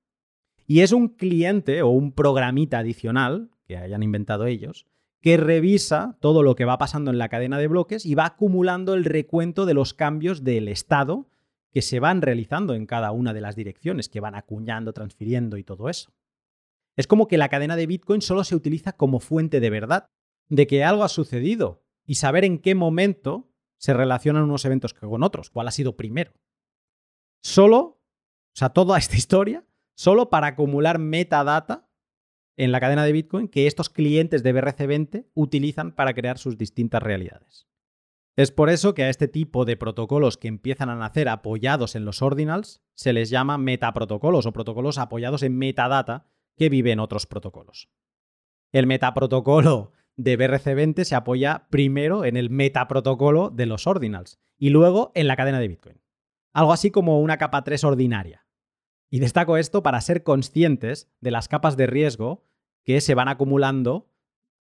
Y es un cliente o un programita adicional, que hayan inventado ellos, que revisa todo lo que va pasando en la cadena de bloques y va acumulando el recuento de los cambios del estado que se van realizando en cada una de las direcciones, que van acuñando, transfiriendo y todo eso. Es como que la cadena de Bitcoin solo se utiliza como fuente de verdad, de que algo ha sucedido y saber en qué momento se relacionan unos eventos con otros, cuál ha sido primero. Solo, o sea, toda esta historia, solo para acumular metadata en la cadena de Bitcoin que estos clientes de BRC20 utilizan para crear sus distintas realidades. Es por eso que a este tipo de protocolos que empiezan a nacer apoyados en los ordinals se les llama metaprotocolos o protocolos apoyados en metadata que viven en otros protocolos. El metaprotocolo de BRC20 se apoya primero en el metaprotocolo de los ordinals y luego en la cadena de Bitcoin. Algo así como una capa 3 ordinaria. Y destaco esto para ser conscientes de las capas de riesgo que se van acumulando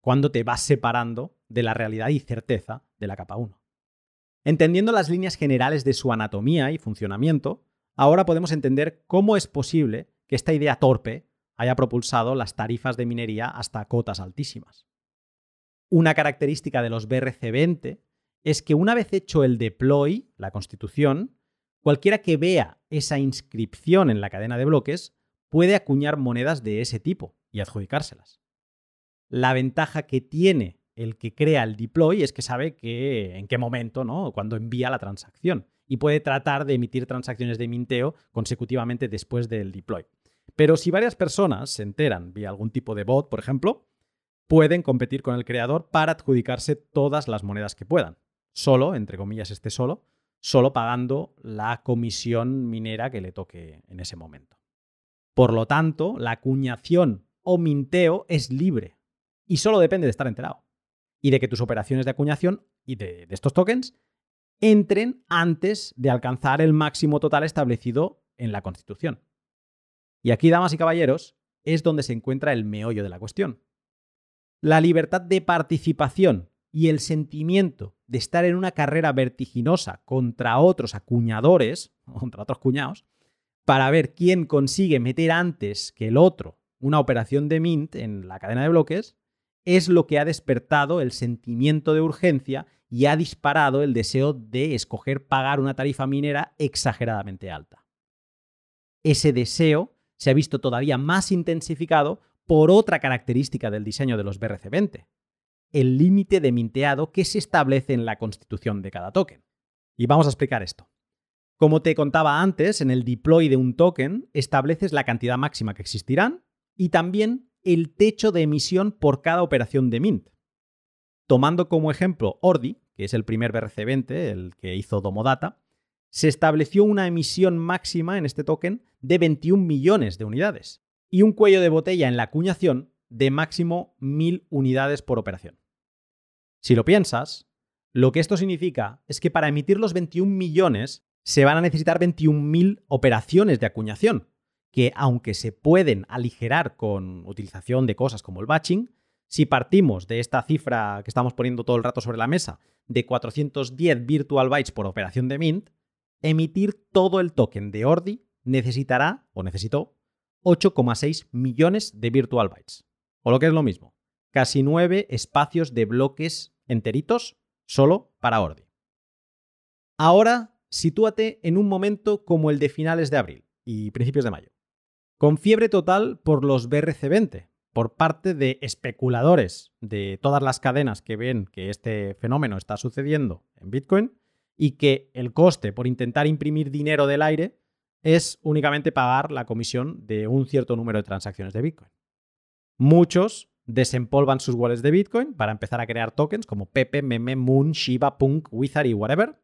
cuando te vas separando de la realidad y certeza de la capa 1. Entendiendo las líneas generales de su anatomía y funcionamiento, ahora podemos entender cómo es posible que esta idea torpe haya propulsado las tarifas de minería hasta cotas altísimas. Una característica de los BRC20 es que una vez hecho el deploy, la constitución, cualquiera que vea esa inscripción en la cadena de bloques puede acuñar monedas de ese tipo y adjudicárselas. La ventaja que tiene el que crea el deploy es que sabe que en qué momento, ¿no? Cuando envía la transacción y puede tratar de emitir transacciones de minteo consecutivamente después del deploy. Pero si varias personas se enteran vía algún tipo de bot, por ejemplo, pueden competir con el creador para adjudicarse todas las monedas que puedan. solo, entre comillas, este solo, solo pagando la comisión minera que le toque en ese momento. Por lo tanto, la acuñación o minteo es libre y solo depende de estar enterado y de que tus operaciones de acuñación y de, de estos tokens entren antes de alcanzar el máximo total establecido en la Constitución. Y aquí, damas y caballeros, es donde se encuentra el meollo de la cuestión. La libertad de participación y el sentimiento de estar en una carrera vertiginosa contra otros acuñadores, contra otros cuñados, para ver quién consigue meter antes que el otro una operación de mint en la cadena de bloques, es lo que ha despertado el sentimiento de urgencia y ha disparado el deseo de escoger pagar una tarifa minera exageradamente alta. Ese deseo se ha visto todavía más intensificado por otra característica del diseño de los BRC20, el límite de minteado que se establece en la constitución de cada token. Y vamos a explicar esto. Como te contaba antes, en el deploy de un token estableces la cantidad máxima que existirán y también el techo de emisión por cada operación de mint. Tomando como ejemplo Ordi, que es el primer BRC20, el que hizo Domodata, se estableció una emisión máxima en este token de 21 millones de unidades y un cuello de botella en la acuñación de máximo 1000 unidades por operación. Si lo piensas, lo que esto significa es que para emitir los 21 millones se van a necesitar 21.000 operaciones de acuñación, que aunque se pueden aligerar con utilización de cosas como el batching, si partimos de esta cifra que estamos poniendo todo el rato sobre la mesa, de 410 virtual bytes por operación de mint, emitir todo el token de Ordi necesitará, o necesitó, 8,6 millones de virtual bytes. O lo que es lo mismo, casi 9 espacios de bloques enteritos solo para Ordi. Ahora sitúate en un momento como el de finales de abril y principios de mayo, con fiebre total por los BRC20, por parte de especuladores de todas las cadenas que ven que este fenómeno está sucediendo en Bitcoin y que el coste por intentar imprimir dinero del aire es únicamente pagar la comisión de un cierto número de transacciones de Bitcoin. Muchos desempolvan sus wallets de Bitcoin para empezar a crear tokens como Pepe, Meme, Moon, Shiba, Punk, Wizard y whatever,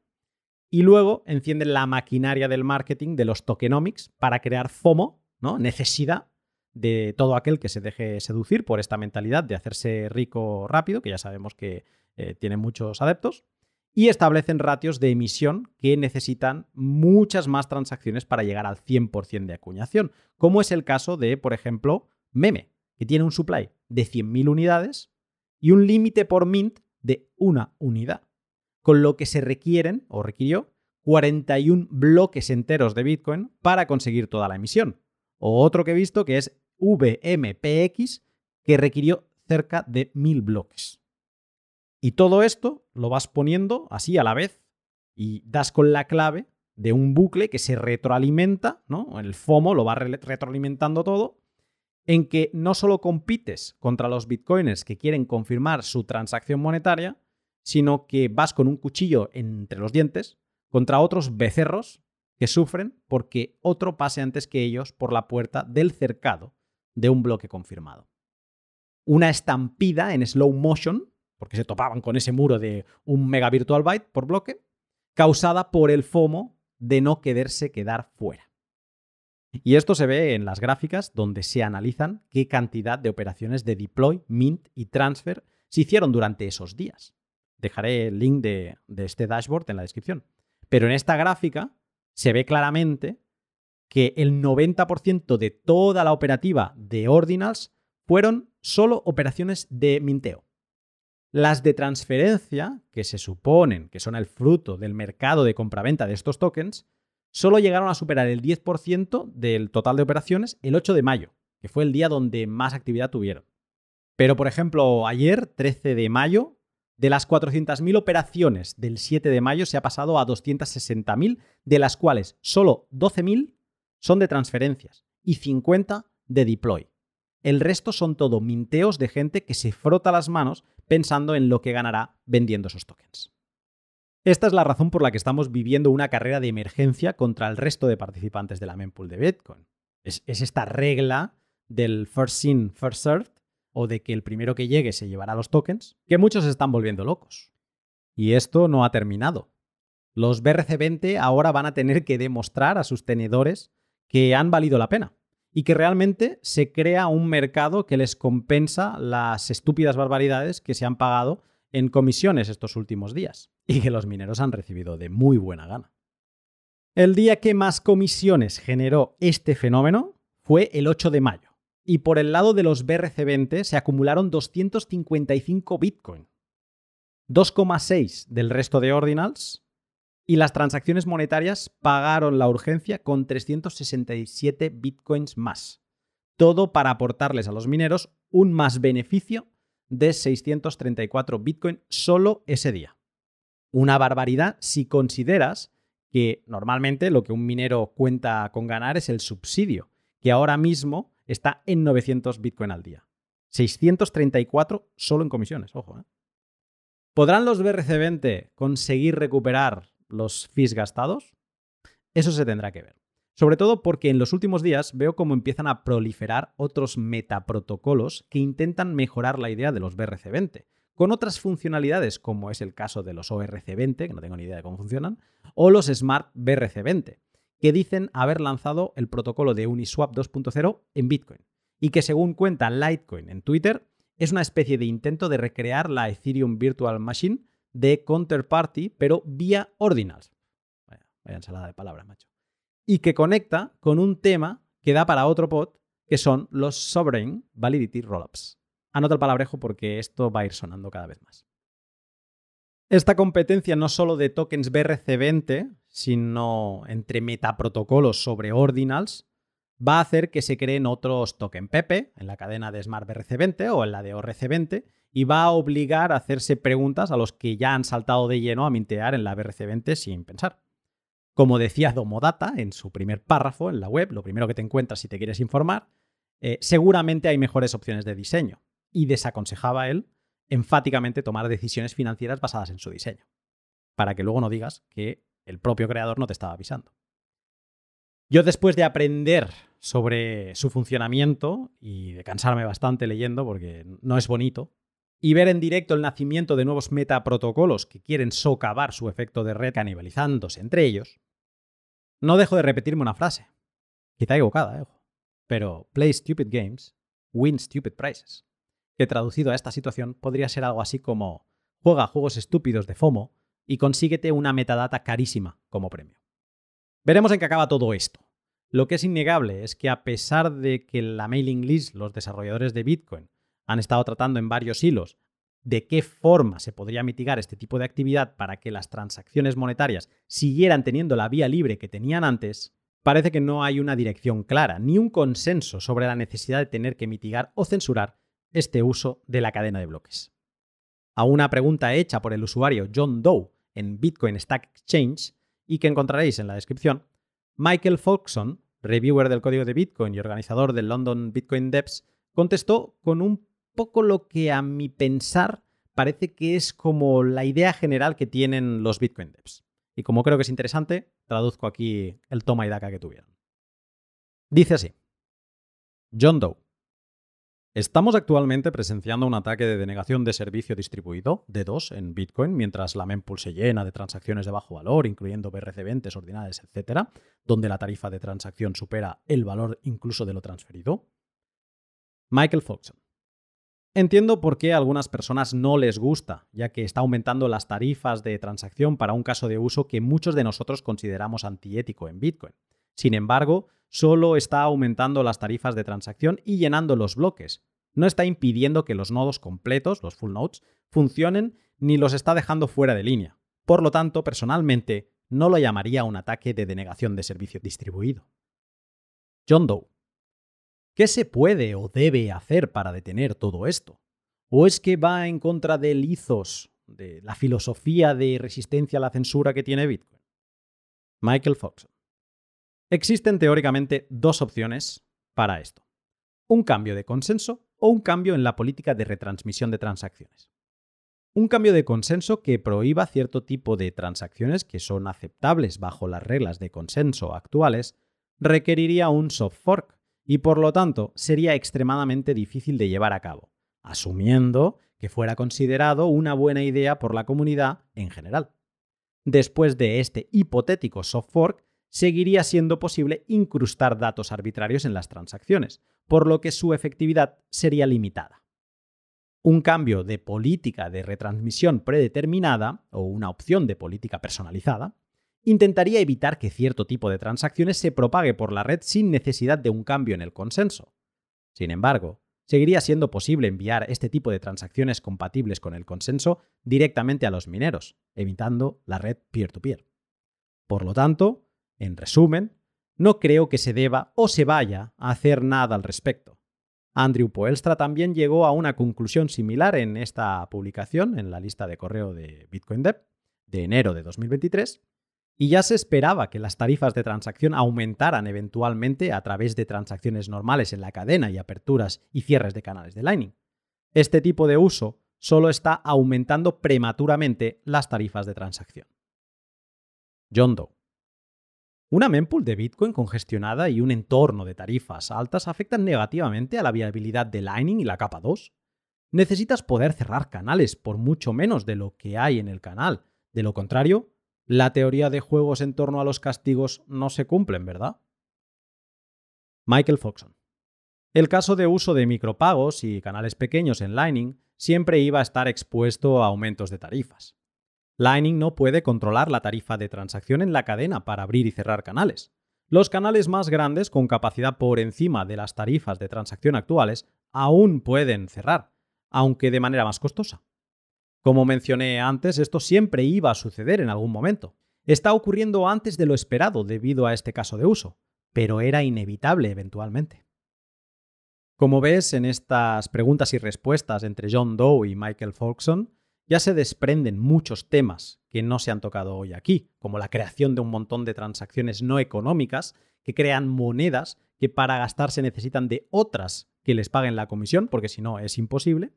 y luego encienden la maquinaria del marketing de los tokenomics para crear FOMO, ¿no? Necesidad de todo aquel que se deje seducir por esta mentalidad de hacerse rico rápido, que ya sabemos que eh, tiene muchos adeptos, y establecen ratios de emisión que necesitan muchas más transacciones para llegar al 100% de acuñación, como es el caso de, por ejemplo, Meme, que tiene un supply de 100.000 unidades y un límite por mint de una unidad con lo que se requieren, o requirió, 41 bloques enteros de Bitcoin para conseguir toda la emisión. O otro que he visto que es VMPX, que requirió cerca de 1000 bloques. Y todo esto lo vas poniendo así a la vez y das con la clave de un bucle que se retroalimenta, ¿no? El FOMO lo va retroalimentando todo, en que no solo compites contra los bitcoiners que quieren confirmar su transacción monetaria, sino que vas con un cuchillo entre los dientes contra otros becerros que sufren porque otro pase antes que ellos por la puerta del cercado de un bloque confirmado. Una estampida en slow motion, porque se topaban con ese muro de un mega virtual byte por bloque, causada por el FOMO de no quererse quedar fuera. Y esto se ve en las gráficas donde se analizan qué cantidad de operaciones de deploy, mint y transfer se hicieron durante esos días. Dejaré el link de, este dashboard en la descripción. Pero en esta gráfica se ve claramente que el 90% de toda la operativa de Ordinals fueron solo operaciones de minteo. Las de transferencia, que se suponen que son el fruto del mercado de compraventa de estos tokens, solo llegaron a superar el 10% del total de operaciones el 8 de mayo, que fue el día donde más actividad tuvieron. Pero, por ejemplo, ayer, 13 de mayo, de las 400.000 operaciones del 7 de mayo se ha pasado a 260.000, de las cuales solo 12.000 son de transferencias y 50 de deploy. El resto son todo minteos de gente que se frota las manos pensando en lo que ganará vendiendo esos tokens. Esta es la razón por la que estamos viviendo una carrera de emergencia contra el resto de participantes de la mempool de Bitcoin. Es, es esta regla del first in, first served, o de que el primero que llegue se llevará los tokens, que muchos están volviendo locos. Y esto no ha terminado. Los BRC20 ahora van a tener que demostrar a sus tenedores que han valido la pena y que realmente se crea un mercado que les compensa las estúpidas barbaridades que se han pagado en comisiones estos últimos días y que los mineros han recibido de muy buena gana. El día que más comisiones generó este fenómeno fue el 8 de mayo, y por el lado de los BRC20 se acumularon 255 Bitcoin, 2,6 del resto de ordinals, y las transacciones monetarias pagaron la urgencia con 367 Bitcoins más. Todo para aportarles a los mineros un más beneficio de 634 Bitcoin solo ese día. Una barbaridad si consideras que normalmente lo que un minero cuenta con ganar es el subsidio, que ahora mismo está en 900 Bitcoin al día. 634 solo en comisiones, ojo. ¿eh? ¿Podrán los BRC20 conseguir recuperar los fees gastados? Eso se tendrá que ver. Sobre todo porque en los últimos días veo cómo empiezan a proliferar otros metaprotocolos que intentan mejorar la idea de los BRC20, con otras funcionalidades como es el caso de los ORC20, que no tengo ni idea de cómo funcionan, o los Smart BRC20, que dicen haber lanzado el protocolo de Uniswap 2.0 en Bitcoin y que según cuenta Litecoin en Twitter es una especie de intento de recrear la Ethereum Virtual Machine de Counterparty, pero vía Ordinals. Vaya, ensalada de palabras, macho. Y que conecta con un tema que da para otro pod, que son los Sovereign Validity Rollups. Anota el palabrejo porque esto va a ir sonando cada vez más. Esta competencia no solo de tokens BRC20, sino entre metaprotocolos sobre ordinals, va a hacer que se creen otros token Pepe en la cadena de Smart BRC20 o en la de ORC20 y va a obligar a hacerse preguntas a los que ya han saltado de lleno a mintear en la BRC20 sin pensar. Como decía Domodata en su primer párrafo en la web, lo primero que te encuentras si te quieres informar, eh, seguramente hay mejores opciones de diseño y desaconsejaba él enfáticamente tomar decisiones financieras basadas en su diseño, para que luego no digas que el propio creador no te estaba avisando. Yo después de aprender sobre su funcionamiento y de cansarme bastante leyendo porque no es bonito, y ver en directo el nacimiento de nuevos metaprotocolos que quieren socavar su efecto de red canibalizándose entre ellos, no dejo de repetirme una frase, quizá equivocada, ¿eh? pero play stupid games, win stupid prizes que traducido a esta situación podría ser algo así como juega juegos estúpidos de FOMO y consíguete una metadata carísima como premio. Veremos en qué acaba todo esto. Lo que es innegable es que a pesar de que la mailing list, los desarrolladores de Bitcoin, han estado tratando en varios hilos de qué forma se podría mitigar este tipo de actividad para que las transacciones monetarias siguieran teniendo la vía libre que tenían antes, parece que no hay una dirección clara ni un consenso sobre la necesidad de tener que mitigar o censurar este uso de la cadena de bloques. A una pregunta hecha por el usuario John Doe en Bitcoin Stack Exchange y que encontraréis en la descripción, Michael Folkson, reviewer del código de Bitcoin y organizador del London Bitcoin Devs, contestó con un poco lo que a mi pensar parece que es como la idea general que tienen los Bitcoin Devs. Y como creo que es interesante, traduzco aquí el toma y daca que tuvieron. Dice así: John Doe, Estamos actualmente presenciando un ataque de denegación de servicio distribuido, D2, en Bitcoin, mientras la mempool se llena de transacciones de bajo valor, incluyendo BRC20, ordinales, etc., donde la tarifa de transacción supera el valor incluso de lo transferido. Michael Foxon. Entiendo por qué a algunas personas no les gusta, ya que está aumentando las tarifas de transacción para un caso de uso que muchos de nosotros consideramos antiético en Bitcoin. Sin embargo, solo está aumentando las tarifas de transacción y llenando los bloques. No está impidiendo que los nodos completos, los full nodes, funcionen ni los está dejando fuera de línea. Por lo tanto, personalmente, no lo llamaría un ataque de denegación de servicio distribuido. John Doe. ¿Qué se puede o debe hacer para detener todo esto? ¿O es que va en contra del ethos, de la filosofía de resistencia a la censura que tiene Bitcoin? Michael Fox. Existen teóricamente dos opciones para esto. Un cambio de consenso o un cambio en la política de retransmisión de transacciones. Un cambio de consenso que prohíba cierto tipo de transacciones que son aceptables bajo las reglas de consenso actuales requeriría un soft fork y por lo tanto sería extremadamente difícil de llevar a cabo, asumiendo que fuera considerado una buena idea por la comunidad en general. Después de este hipotético soft fork, seguiría siendo posible incrustar datos arbitrarios en las transacciones, por lo que su efectividad sería limitada. Un cambio de política de retransmisión predeterminada, o una opción de política personalizada, intentaría evitar que cierto tipo de transacciones se propague por la red sin necesidad de un cambio en el consenso. Sin embargo, seguiría siendo posible enviar este tipo de transacciones compatibles con el consenso directamente a los mineros, evitando la red peer-to-peer. Por lo tanto, en resumen, no creo que se deba o se vaya a hacer nada al respecto. Andrew Poelstra también llegó a una conclusión similar en esta publicación, en la lista de correo de Bitcoin Dev, de enero de 2023, y ya se esperaba que las tarifas de transacción aumentaran eventualmente a través de transacciones normales en la cadena y aperturas y cierres de canales de Lightning. Este tipo de uso solo está aumentando prematuramente las tarifas de transacción. John Doe. Una mempool de Bitcoin congestionada y un entorno de tarifas altas afectan negativamente a la viabilidad de Lightning y la capa 2. Necesitas poder cerrar canales por mucho menos de lo que hay en el canal. De lo contrario, la teoría de juegos en torno a los castigos no se cumplen, ¿verdad? Michael Foxon. El caso de uso de micropagos y canales pequeños en Lightning siempre iba a estar expuesto a aumentos de tarifas. Lightning no puede controlar la tarifa de transacción en la cadena para abrir y cerrar canales. Los canales más grandes con capacidad por encima de las tarifas de transacción actuales aún pueden cerrar, aunque de manera más costosa. Como mencioné antes, esto siempre iba a suceder en algún momento. Está ocurriendo antes de lo esperado debido a este caso de uso, pero era inevitable eventualmente. Como ves en estas preguntas y respuestas entre John Doe y Michael Folkson, ya se desprenden muchos temas que no se han tocado hoy aquí, como la creación de un montón de transacciones no económicas que crean monedas que para gastar se necesitan de otras que les paguen la comisión, porque si no es imposible,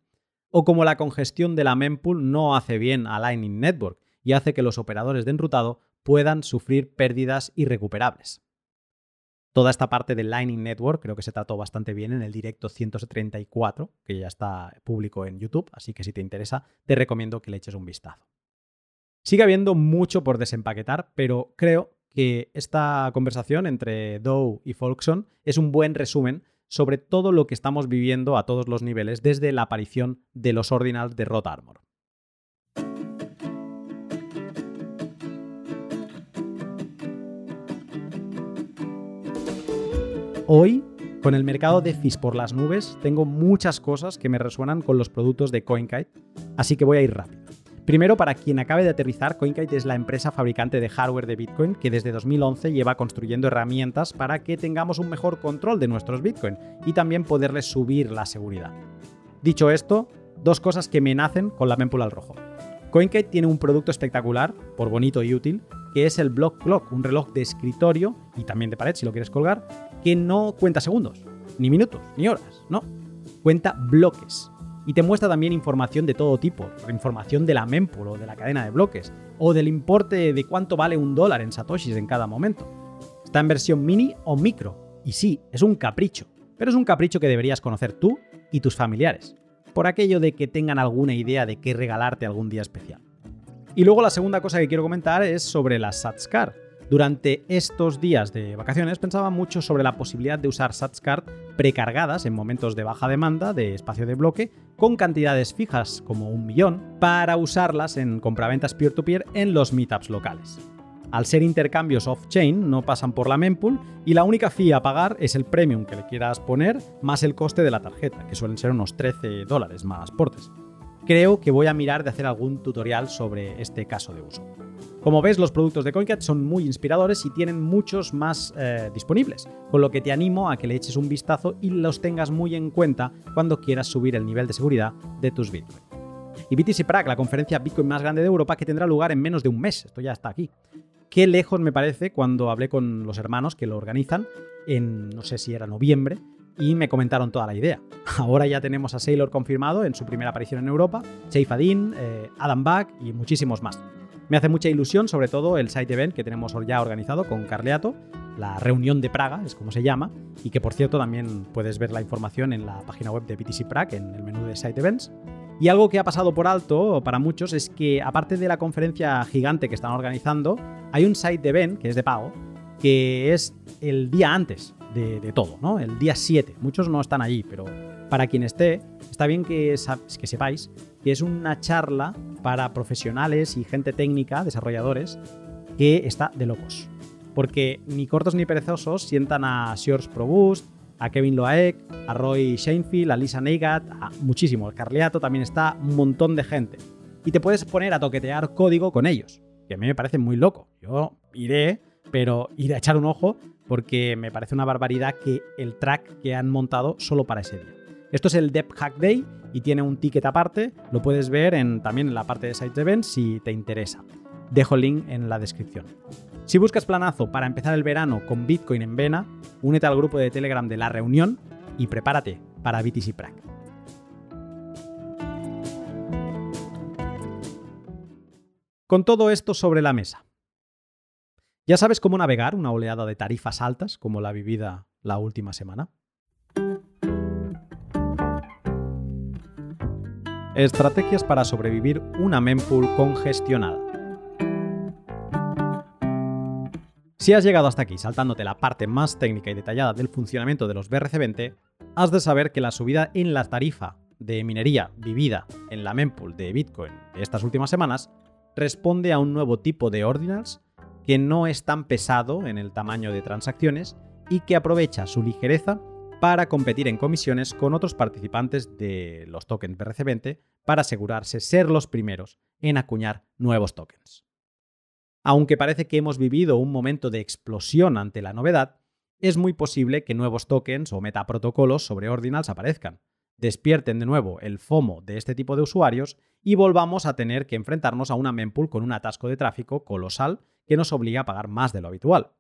o como la congestión de la mempool no hace bien a Lightning Network y hace que los operadores de enrutado puedan sufrir pérdidas irrecuperables. Toda esta parte del Lightning Network creo que se trató bastante bien en el directo 134, que ya está público en YouTube, así que si te interesa, te recomiendo que le eches un vistazo. Sigue habiendo mucho por desempaquetar, pero creo que esta conversación entre Dow y Folkson es un buen resumen sobre todo lo que estamos viviendo a todos los niveles desde la aparición de los ordinals de Rot Armor. Hoy, con el mercado de FIS por las nubes, tengo muchas cosas que me resuenan con los productos de CoinKite, así que voy a ir rápido. Primero, para quien acabe de aterrizar, CoinKite es la empresa fabricante de hardware de Bitcoin que desde 2011 lleva construyendo herramientas para que tengamos un mejor control de nuestros Bitcoin y también poderles subir la seguridad. Dicho esto, dos cosas que me nacen con la mempool al rojo. CoinKite tiene un producto espectacular, por bonito y útil, que es el Block Clock, un reloj de escritorio y también de pared si lo quieres colgar, que no cuenta segundos, ni minutos, ni horas, no. Cuenta bloques. Y te muestra también información de todo tipo, información de la mempool o de la cadena de bloques, o del importe de cuánto vale un dólar en satoshis en cada momento. Está en versión mini o micro, y sí, es un capricho, pero es un capricho que deberías conocer tú y tus familiares, por aquello de que tengan alguna idea de qué regalarte algún día especial. Y luego la segunda cosa que quiero comentar es sobre las SatsCard. Durante estos días de vacaciones pensaba mucho sobre la posibilidad de usar SatsCard precargadas en momentos de baja demanda de espacio de bloque con cantidades fijas como un millón para usarlas en compraventas peer-to-peer en los meetups locales. Al ser intercambios off-chain no pasan por la mempool y la única fee a pagar es el premium que le quieras poner más el coste de la tarjeta, que suelen ser unos 13 dólares más portes creo que voy a mirar de hacer algún tutorial sobre este caso de uso. Como ves, los productos de CoinCat son muy inspiradores y tienen muchos más eh, disponibles, con lo que te animo a que le eches un vistazo y los tengas muy en cuenta cuando quieras subir el nivel de seguridad de tus Bitcoin. Y BTC Prague, la conferencia Bitcoin más grande de Europa, que tendrá lugar en menos de un mes. Esto ya está aquí. Qué lejos me parece cuando hablé con los hermanos que lo organizan en, no sé si era noviembre, y me comentaron toda la idea. Ahora ya tenemos a Sailor confirmado en su primera aparición en Europa, Chey Fadin, eh, Adam Back y muchísimos más. Me hace mucha ilusión, sobre todo, el side event que tenemos ya organizado con Carleato, la reunión de Praga, es como se llama, y que por cierto también puedes ver la información en la página web de BTC Prague, en el menú de site events. Y algo que ha pasado por alto para muchos es que, aparte de la conferencia gigante que están organizando, hay un site de event, que es de pago, que es el día antes de, todo, ¿no? El día 7. Muchos no están allí, pero para quien esté, está bien que, sepáis que es una charla para profesionales y gente técnica, desarrolladores, que está de locos. Porque ni cortos ni perezosos sientan a Siors Probust, a Kevin Loaek, a Roy Sheinfield, a Lisa Neigat, a muchísimo. El Carliato también está, un montón de gente. Y te puedes poner a toquetear código con ellos, que a mí me parece muy loco. Yo iré, pero iré a echar un ojo porque me parece una barbaridad que el track que han montado solo para ese día. Esto es el Dev Hack Day y tiene un ticket aparte, lo puedes ver en, también en la parte de Site Events si te interesa. Dejo el link en la descripción. Si buscas planazo para empezar el verano con Bitcoin en vena, únete al grupo de Telegram de la reunión y prepárate para BTC Prague. Con todo esto sobre la mesa, ¿ya sabes cómo navegar una oleada de tarifas altas como la vivida la última semana? Estrategias para sobrevivir una mempool congestionada. Si has llegado hasta aquí saltándote la parte más técnica y detallada del funcionamiento de los BRC20, has de saber que la subida en la tarifa de minería vivida en la mempool de Bitcoin de estas últimas semanas responde a un nuevo tipo de ordinals que no es tan pesado en el tamaño de transacciones y que aprovecha su ligereza para competir en comisiones con otros participantes de los tokens BRC20 para asegurarse ser los primeros en acuñar nuevos tokens. Aunque parece que hemos vivido un momento de explosión ante la novedad, es muy posible que nuevos tokens o metaprotocolos sobre Ordinals aparezcan, despierten de nuevo el FOMO de este tipo de usuarios y volvamos a tener que enfrentarnos a una mempool con un atasco de tráfico colosal que nos obliga a pagar más de lo habitual.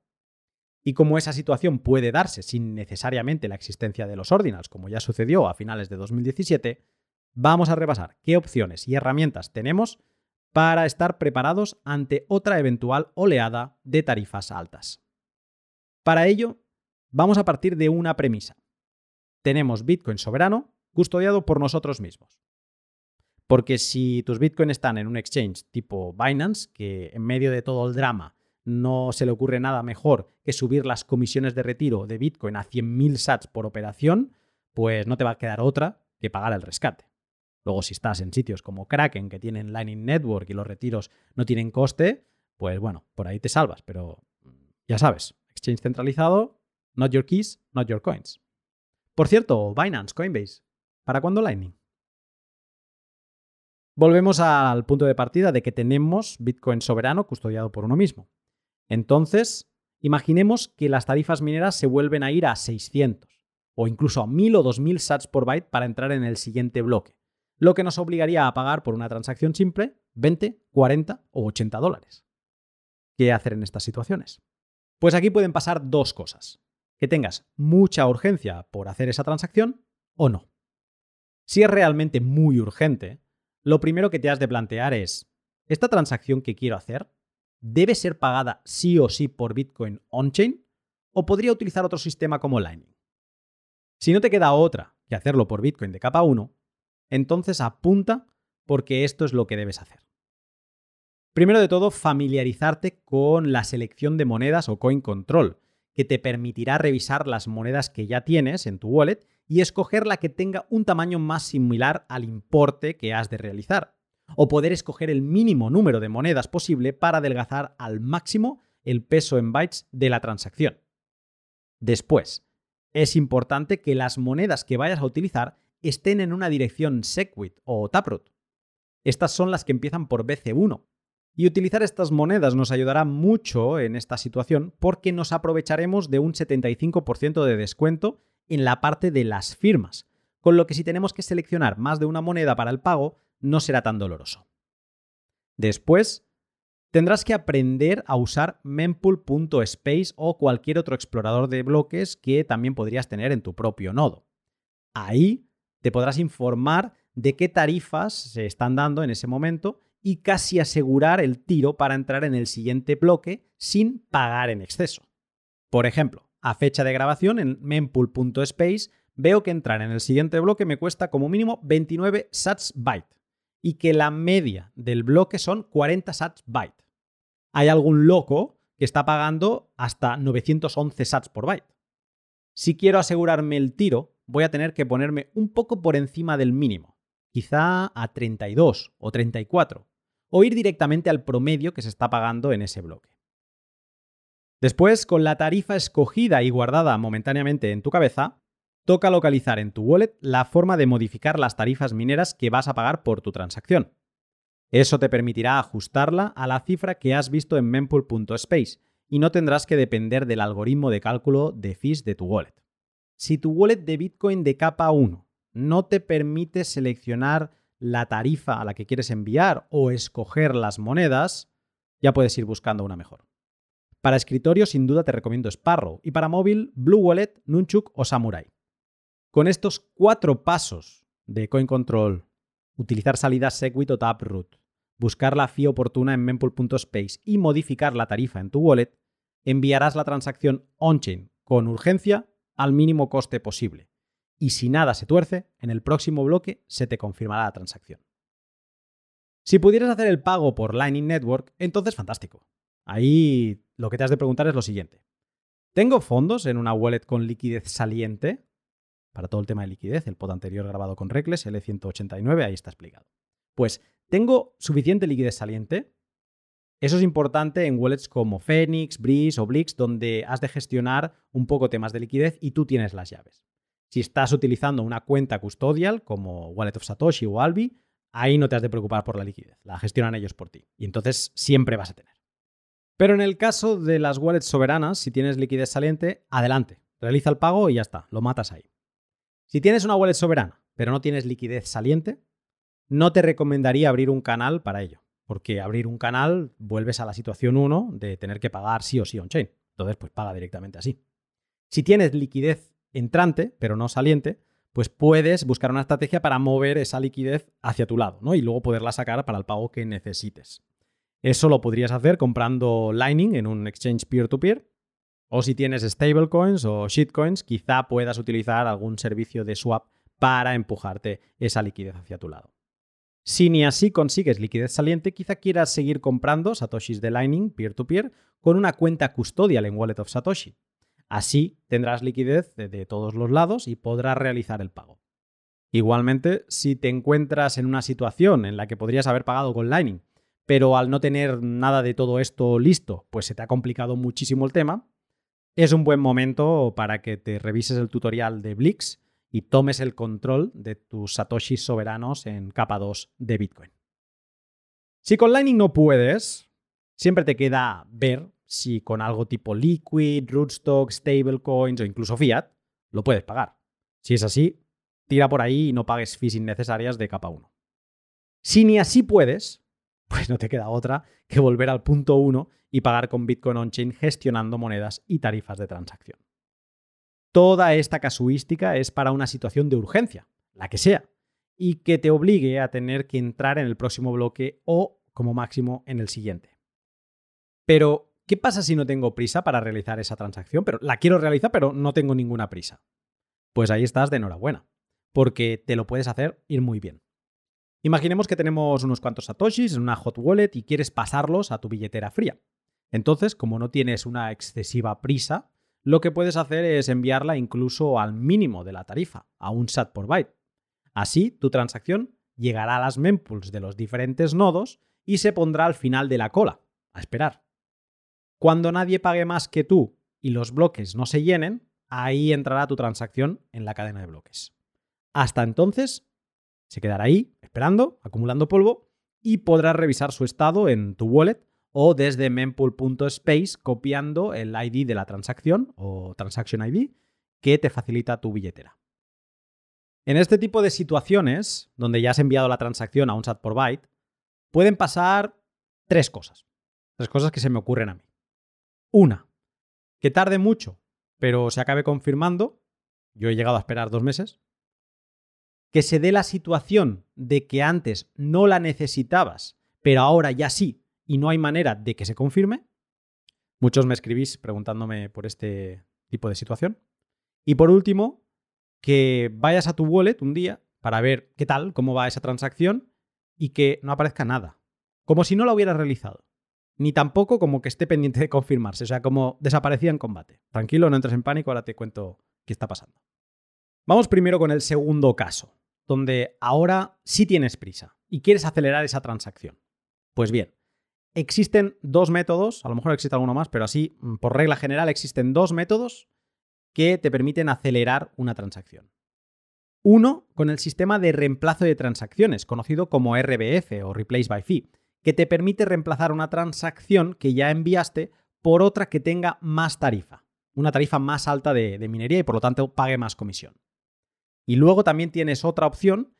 Y como esa situación puede darse sin necesariamente la existencia de los ordinals, como ya sucedió a finales de 2017, vamos a repasar qué opciones y herramientas tenemos para estar preparados ante otra eventual oleada de tarifas altas. Para ello, vamos a partir de una premisa. Tenemos Bitcoin soberano custodiado por nosotros mismos. Porque si tus Bitcoin están en un exchange tipo Binance, que en medio de todo el drama no se le ocurre nada mejor que subir las comisiones de retiro de Bitcoin a 100.000 sats por operación, pues no te va a quedar otra que pagar el rescate. Luego, si estás en sitios como Kraken, que tienen Lightning Network y los retiros no tienen coste, pues bueno, por ahí te salvas. Pero ya sabes, exchange centralizado, not your keys, not your coins. Por cierto, Binance, Coinbase, ¿para cuándo Lightning? Volvemos al punto de partida de que tenemos Bitcoin soberano custodiado por uno mismo. Entonces, imaginemos que las tarifas mineras se vuelven a ir a 600 o incluso a 1000 o 2000 sats por byte para entrar en el siguiente bloque lo que nos obligaría a pagar por una transacción simple 20, 40 o 80 dólares. ¿Qué hacer en estas situaciones? Pues aquí pueden pasar dos cosas. Que tengas mucha urgencia por hacer esa transacción o no. Si es realmente muy urgente, lo primero que te has de plantear es, ¿esta transacción que quiero hacer debe ser pagada sí o sí por Bitcoin on-chain o podría utilizar otro sistema como Lightning? Si no te queda otra que hacerlo por Bitcoin de capa 1, entonces apunta porque esto es lo que debes hacer. Primero de todo, familiarizarte con la selección de monedas o coin control, que te permitirá revisar las monedas que ya tienes en tu wallet y escoger la que tenga un tamaño más similar al importe que has de realizar, o poder escoger el mínimo número de monedas posible para adelgazar al máximo el peso en bytes de la transacción. Después, es importante que las monedas que vayas a utilizar estén en una dirección Segwit o Taproot. Estas son las que empiezan por BC1. Y utilizar estas monedas nos ayudará mucho en esta situación porque nos aprovecharemos de un 75% de descuento en la parte de las firmas, con lo que si tenemos que seleccionar más de una moneda para el pago, no será tan doloroso. Después, tendrás que aprender a usar mempool.space o cualquier otro explorador de bloques que también podrías tener en tu propio nodo. Ahí te podrás informar de qué tarifas se están dando en ese momento y casi asegurar el tiro para entrar en el siguiente bloque sin pagar en exceso. Por ejemplo, a fecha de grabación en mempool.space veo que entrar en el siguiente bloque me cuesta como mínimo 29 sats byte y que la media del bloque son 40 sats byte. Hay algún loco que está pagando hasta 911 sats por byte. Si quiero asegurarme el tiro, voy a tener que ponerme un poco por encima del mínimo, quizá a 32 o 34, o ir directamente al promedio que se está pagando en ese bloque. Después, con la tarifa escogida y guardada momentáneamente en tu cabeza, toca localizar en tu wallet la forma de modificar las tarifas mineras que vas a pagar por tu transacción. Eso te permitirá ajustarla a la cifra que has visto en mempool.space y no tendrás que depender del algoritmo de cálculo de fees de tu wallet. Si tu wallet de Bitcoin de capa 1 no te permite seleccionar la tarifa a la que quieres enviar o escoger las monedas, ya puedes ir buscando una mejor. Para escritorio, sin duda te recomiendo Sparrow y para móvil, Blue Wallet, Nunchuk o Samurai. Con estos cuatro pasos de Coin Control, utilizar salidas Segwit o Taproot, buscar la fee oportuna en mempool.space y modificar la tarifa en tu wallet, enviarás la transacción on-chain con urgencia al mínimo coste posible. Y si nada se tuerce, en el próximo bloque se te confirmará la transacción. Si pudieras hacer el pago por Lightning Network, entonces fantástico. Ahí lo que te has de preguntar es lo siguiente. ¿Tengo fondos en una wallet con liquidez saliente? Para todo el tema de liquidez, el pod anterior grabado con Reckless, L189, ahí está explicado. Pues ¿Tengo suficiente liquidez saliente? Eso es importante en wallets como Phoenix, Breeze o Blix, donde has de gestionar un poco temas de liquidez y tú tienes las llaves. Si estás utilizando una cuenta custodial como Wallet of Satoshi o Albi, ahí no te has de preocupar por la liquidez, la gestionan ellos por ti. Y entonces siempre vas a tener. Pero en el caso de las wallets soberanas, si tienes liquidez saliente, adelante, realiza el pago y ya está, lo matas ahí. Si tienes una wallet soberana, pero no tienes liquidez saliente, no te recomendaría abrir un canal para ello, porque abrir un canal vuelves a la situación 1 de tener que pagar sí o sí on-chain. Entonces, pues paga directamente así. Si tienes liquidez entrante, pero no saliente, pues puedes buscar una estrategia para mover esa liquidez hacia tu lado, ¿no? Y luego poderla sacar para el pago que necesites. Eso lo podrías hacer comprando Lightning en un exchange peer-to-peer. o si tienes stablecoins o shitcoins, quizá puedas utilizar algún servicio de swap para empujarte esa liquidez hacia tu lado. Si ni así consigues liquidez saliente, quizá quieras seguir comprando satoshis de Lightning peer-to-peer con una cuenta custodial en Wallet of Satoshi. Así tendrás liquidez de, todos los lados y podrás realizar el pago. Igualmente, si te encuentras en una situación en la que podrías haber pagado con Lightning, pero al no tener nada de todo esto listo, pues se te ha complicado muchísimo el tema, es un buen momento para que te revises el tutorial de Blix y tomes el control de tus satoshis soberanos en capa 2 de Bitcoin. Si con Lightning no puedes, siempre te queda ver si con algo tipo Liquid, Rootstock, Stablecoins o incluso Fiat lo puedes pagar. Si es así, tira por ahí y no pagues fees innecesarias de capa 1. Si ni así puedes, pues no te queda otra que volver al punto 1 y pagar con Bitcoin on-chain gestionando monedas y tarifas de transacción. Toda esta casuística es para una situación de urgencia, la que sea, y que te obligue a tener que entrar en el próximo bloque o, como máximo, en el siguiente. Pero, ¿qué pasa si no tengo prisa para realizar esa transacción? Pero la quiero realizar, pero no tengo ninguna prisa. Pues ahí estás de enhorabuena, porque te lo puedes hacer ir muy bien. Imaginemos que tenemos unos cuantos satoshis en una hot wallet y quieres pasarlos a tu billetera fría. Entonces, como no tienes una excesiva prisa, lo que puedes hacer es enviarla incluso al mínimo de la tarifa, a un SAT por byte. Así, tu transacción llegará a las mempools de los diferentes nodos y se pondrá al final de la cola, a esperar. Cuando nadie pague más que tú y los bloques no se llenen, ahí entrará tu transacción en la cadena de bloques. Hasta entonces, se quedará ahí, esperando, acumulando polvo, y podrás revisar su estado en tu wallet o desde mempool.space copiando el ID de la transacción o transaction ID que te facilita tu billetera. En este tipo de situaciones, donde ya has enviado la transacción a un SAT por byte, pueden pasar tres cosas. Tres cosas que se me ocurren a mí. Una, que tarde mucho, pero se acabe confirmando. Yo he llegado a esperar dos meses. Que se dé la situación de que antes no la necesitabas, pero ahora ya sí, y no hay manera de que se confirme. Muchos me escribís preguntándome por este tipo de situación. Y por último, que vayas a tu wallet un día para ver qué tal, cómo va esa transacción y que no aparezca nada. Como si no la hubieras realizado. Ni tampoco como que esté pendiente de confirmarse, o sea, como desaparecía en combate. Tranquilo, no entres en pánico, ahora te cuento qué está pasando. Vamos primero con el segundo caso, donde ahora sí tienes prisa y quieres acelerar esa transacción. Pues bien, existen dos métodos, a lo mejor existe alguno más, pero así, mm, por regla general, existen dos métodos que te permiten acelerar una transacción. Uno, con el sistema de reemplazo de transacciones, conocido como RBF o Replace by Fee, que te permite reemplazar una transacción que ya enviaste por otra que tenga más tarifa, una tarifa más alta de, minería y por lo tanto pague más comisión. Y luego también tienes otra opción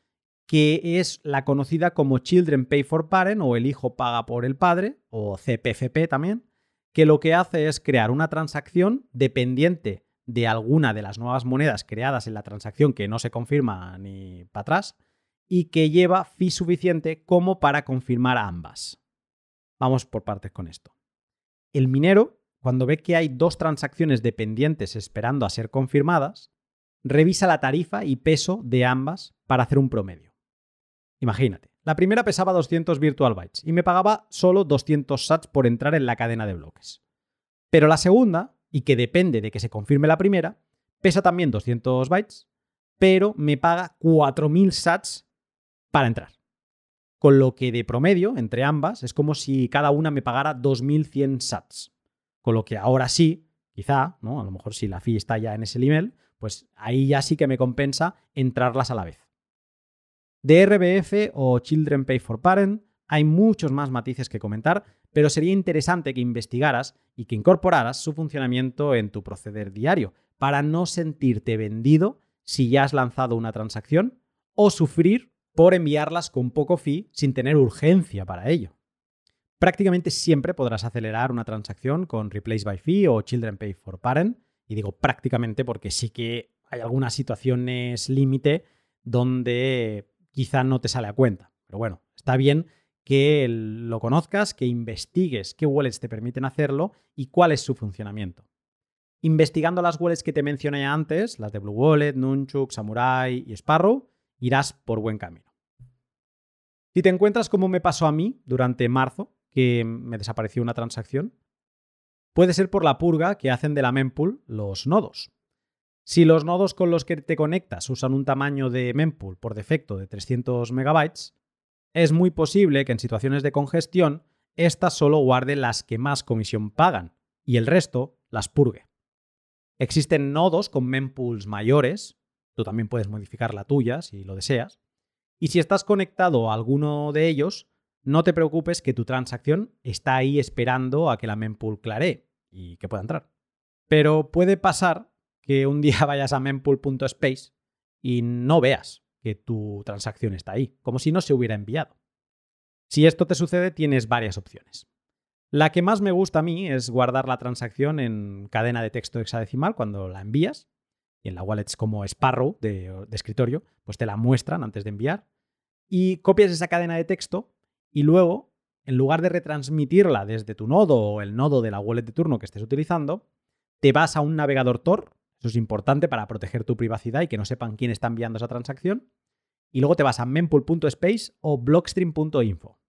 que es la conocida como Children Pay for Parent o el hijo paga por el padre o CPFP también, que lo que hace es crear una transacción dependiente de alguna de las nuevas monedas creadas en la transacción que no se confirma ni para atrás y que lleva fee suficiente como para confirmar ambas. Vamos por partes con esto. El minero, cuando ve que hay dos transacciones dependientes esperando a ser confirmadas, revisa la tarifa y peso de ambas para hacer un promedio. Imagínate, la primera pesaba 200 virtual bytes y me pagaba solo 200 sats por entrar en la cadena de bloques. Pero la segunda y que depende de que se confirme la primera, pesa también 200 bytes, pero me paga 4000 sats para entrar. Con lo que de promedio, entre ambas, es como si cada una me pagara 2100 sats. Con lo que ahora sí, quizá, ¿no? A lo mejor si la fee está ya en ese nivel, pues ahí ya sí que me compensa entrarlas a la vez. De RBF o Children Pay for Parent hay muchos más matices que comentar, pero sería interesante que investigaras y que incorporaras su funcionamiento en tu proceder diario, para no sentirte vendido si ya has lanzado una transacción o sufrir por enviarlas con poco fee sin tener urgencia para ello. Prácticamente siempre podrás acelerar una transacción con Replace by Fee o Children Pay for Parent, y digo prácticamente porque sí que hay algunas situaciones límite donde quizá no te sale a cuenta. Pero bueno, está bien que lo conozcas, que investigues qué wallets te permiten hacerlo y cuál es su funcionamiento. Investigando las wallets que te mencioné antes, las de Blue Wallet, Nunchuk, Samurai y Sparrow, irás por buen camino. Si te encuentras como me pasó a mí durante marzo, que me desapareció una transacción, puede ser por la purga que hacen de la mempool los nodos. Si los nodos con los que te conectas usan un tamaño de mempool por defecto de 300 megabytes, es muy posible que en situaciones de congestión, ésta solo guarde las que más comisión pagan y el resto las purgue. Existen nodos con mempools mayores, tú también puedes modificar la tuya si lo deseas, y si estás conectado a alguno de ellos, no te preocupes que tu transacción está ahí esperando a que la mempool claree y que pueda entrar. Pero puede pasar que un día vayas a mempool.space y no veas que tu transacción está ahí, como si no se hubiera enviado. Si esto te sucede, tienes varias opciones. La que más me gusta a mí es guardar la transacción en cadena de texto hexadecimal cuando la envías. Y en la wallet como Sparrow de, de escritorio, pues te la muestran antes de enviar. Y copias esa cadena de texto y luego, en lugar de retransmitirla desde tu nodo o el nodo de la wallet de turno que estés utilizando, te vas a un navegador Tor eso es importante para proteger tu privacidad y que no sepan quién está enviando esa transacción. Y luego te vas a mempool.space o blockstream.info.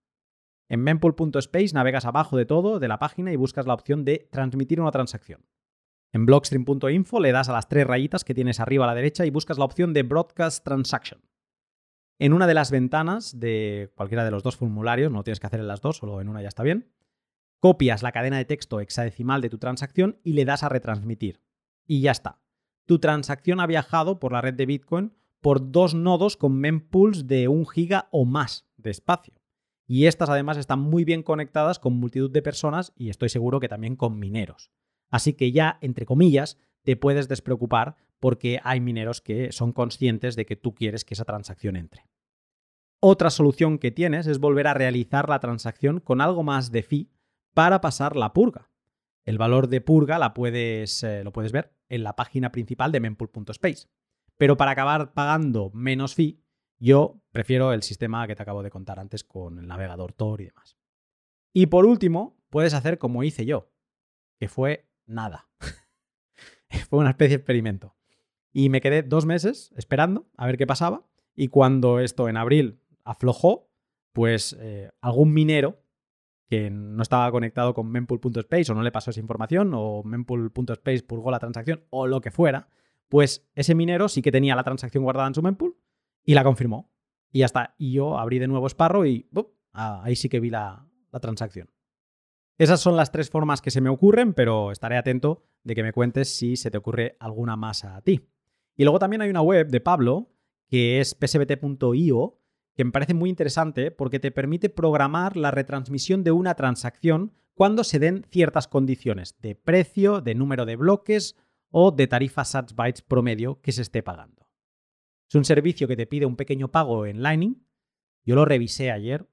En mempool.space navegas abajo de todo de la página y buscas la opción de transmitir una transacción. En blockstream.info le das a las tres rayitas que tienes arriba a la derecha y buscas la opción de Broadcast Transaction. En una de las ventanas de cualquiera de los dos formularios, no tienes que hacer en las dos, solo en una ya está bien, copias la cadena de texto hexadecimal de tu transacción y le das a retransmitir. Y ya está tu transacción ha viajado por la red de Bitcoin por dos nodos con mempools de un giga o más de espacio. Y estas además están muy bien conectadas con multitud de personas y estoy seguro que también con mineros. Así que ya, entre comillas, te puedes despreocupar porque hay mineros que son conscientes de que tú quieres que esa transacción entre. Otra solución que tienes es volver a realizar la transacción con algo más de fee para pasar la purga. El valor de purga la puedes, eh, lo puedes ver en la página principal de mempool.space. Pero para acabar pagando menos fee, yo prefiero el sistema que te acabo de contar antes con el navegador Tor y demás. Y por último, puedes hacer como hice yo, que fue nada. fue una especie de experimento. Y me quedé dos meses esperando a ver qué pasaba. Y cuando esto en abril aflojó, pues eh, algún minero que no estaba conectado con mempool.space o no le pasó esa información o mempool.space purgó la transacción o lo que fuera, pues ese minero sí que tenía la transacción guardada en su mempool y la confirmó. Y ya está. Y yo abrí de nuevo Sparrow y ah, ahí sí que vi la, la transacción. Esas son las tres formas que se me ocurren, pero estaré atento de que me cuentes si se te ocurre alguna más a ti. Y luego también hay una web de Pablo que es psbt.io que me parece muy interesante porque te permite programar la retransmisión de una transacción cuando se den ciertas condiciones de precio, de número de bloques o de tarifa SATS bytes promedio que se esté pagando. Es un servicio que te pide un pequeño pago en Lightning. Yo lo revisé ayer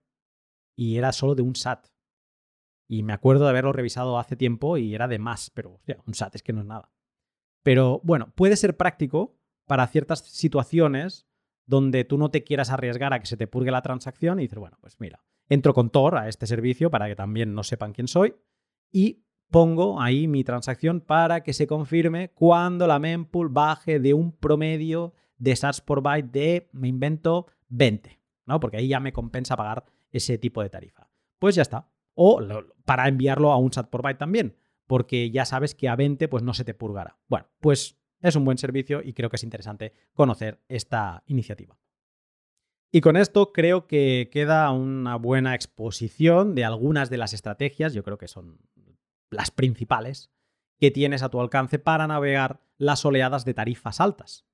y era solo de un SAT. Y me acuerdo de haberlo revisado hace tiempo y era de más, pero un SAT es que no es nada. Pero bueno, puede ser práctico para ciertas situaciones donde tú no te quieras arriesgar a que se te purgue la transacción y dices, bueno, pues mira, entro con Tor a este servicio para que también no sepan quién soy y pongo ahí mi transacción para que se confirme cuando la mempool baje de un promedio de sats por byte de, me invento, 20, ¿no? Porque ahí ya me compensa pagar ese tipo de tarifa. Pues ya está. O para enviarlo a un sat por byte también, porque ya sabes que a 20 pues no se te purgará. Bueno, pues es un buen servicio y creo que es interesante conocer esta iniciativa. Y con esto creo que queda una buena exposición de algunas de las estrategias, yo creo que son las principales, que tienes a tu alcance para navegar las oleadas de tarifas altas.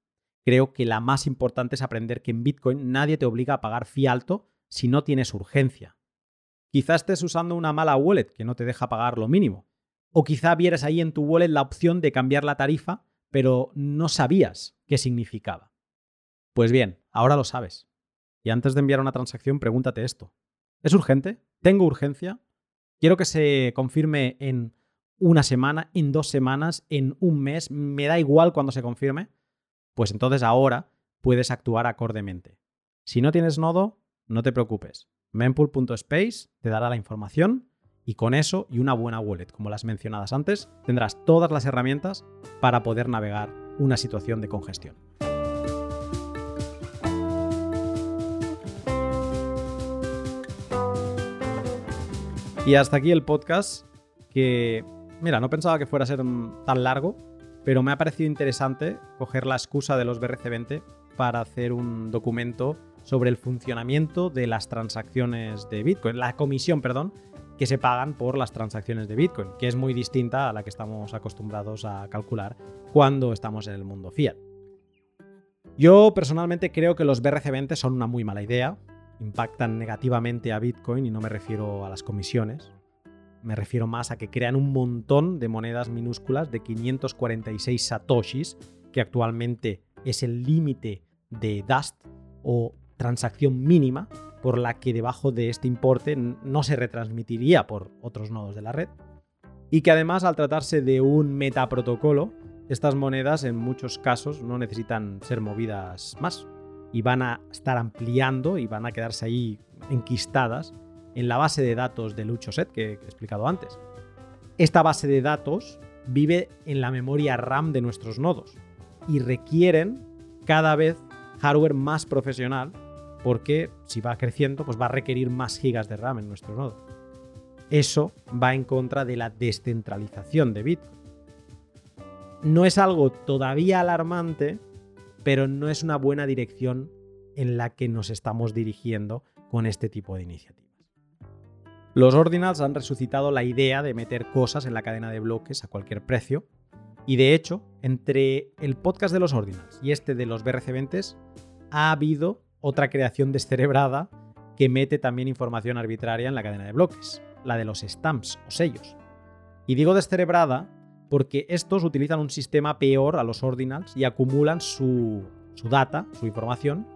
Creo que la más importante es aprender que en Bitcoin nadie te obliga a pagar fee alto si no tienes urgencia. Quizás estés usando una mala wallet que no te deja pagar lo mínimo. O quizá vieras ahí en tu wallet la opción de cambiar la tarifa pero no sabías qué significaba. Pues bien, ahora lo sabes. Y antes de enviar una transacción, pregúntate esto. ¿Es urgente? ¿Tengo urgencia? ¿Quiero que se confirme en una semana, en dos semanas, en un mes? ¿Me da igual cuando se confirme? Pues entonces ahora puedes actuar acordemente. Si no tienes nodo, no te preocupes. mempool.space te dará la información y con eso y una buena wallet, como las mencionadas antes, tendrás todas las herramientas para poder navegar una situación de congestión. Y hasta aquí el podcast que, mira, no pensaba que fuera a ser tan largo, pero me ha parecido interesante coger la excusa de los BRC20 para hacer un documento sobre el funcionamiento de las transacciones de Bitcoin, la comisión, perdón, que se pagan por las transacciones de Bitcoin, que es muy distinta a la que estamos acostumbrados a calcular cuando estamos en el mundo fiat. Yo personalmente creo que los BRC20 son una muy mala idea, impactan negativamente a Bitcoin y no me refiero a las comisiones, me refiero más a que crean un montón de monedas minúsculas de 546 satoshis, que actualmente es el límite de Dust o transacción mínima por la que debajo de este importe no se retransmitiría por otros nodos de la red. Y que además al tratarse de un metaprotocolo, estas monedas en muchos casos no necesitan ser movidas más y van a estar ampliando y van a quedarse ahí enquistadas en la base de datos del set que he explicado antes. Esta base de datos vive en la memoria RAM de nuestros nodos y requieren cada vez hardware más profesional porque si va creciendo, pues va a requerir más gigas de RAM en nuestro nodo. Eso va en contra de la descentralización de Bitcoin. No es algo todavía alarmante, pero no es una buena dirección en la que nos estamos dirigiendo con este tipo de iniciativas. Los ordinals han resucitado la idea de meter cosas en la cadena de bloques a cualquier precio, y de hecho, entre el podcast de los ordinals y este de los BRC20 ha habido otra creación descerebrada que mete también información arbitraria en la cadena de bloques, la de los stamps o sellos. Y digo descerebrada porque estos utilizan un sistema peor a los ordinals y acumulan su, data, su información,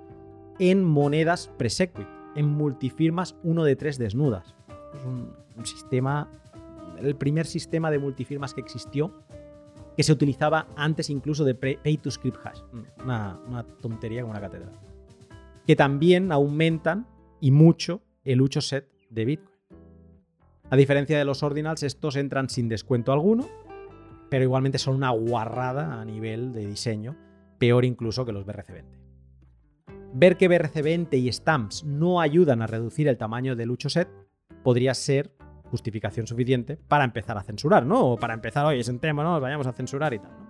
en monedas presequit, en multifirmas 1 de 3 desnudas. Es un, sistema, el primer sistema de multifirmas que existió, que se utilizaba antes incluso de Pay to Script Hash. Una, una tontería como una catedral que también aumentan y mucho el ucho set de Bitcoin. A diferencia de los ordinals, estos entran sin descuento alguno, pero igualmente son una guarrada a nivel de diseño peor incluso que los BRC20. Ver que BRC20 y Stamps no ayudan a reducir el tamaño del set podría ser justificación suficiente para empezar a censurar, ¿no? O para empezar, oye, sentémonos, vayamos a censurar y tal.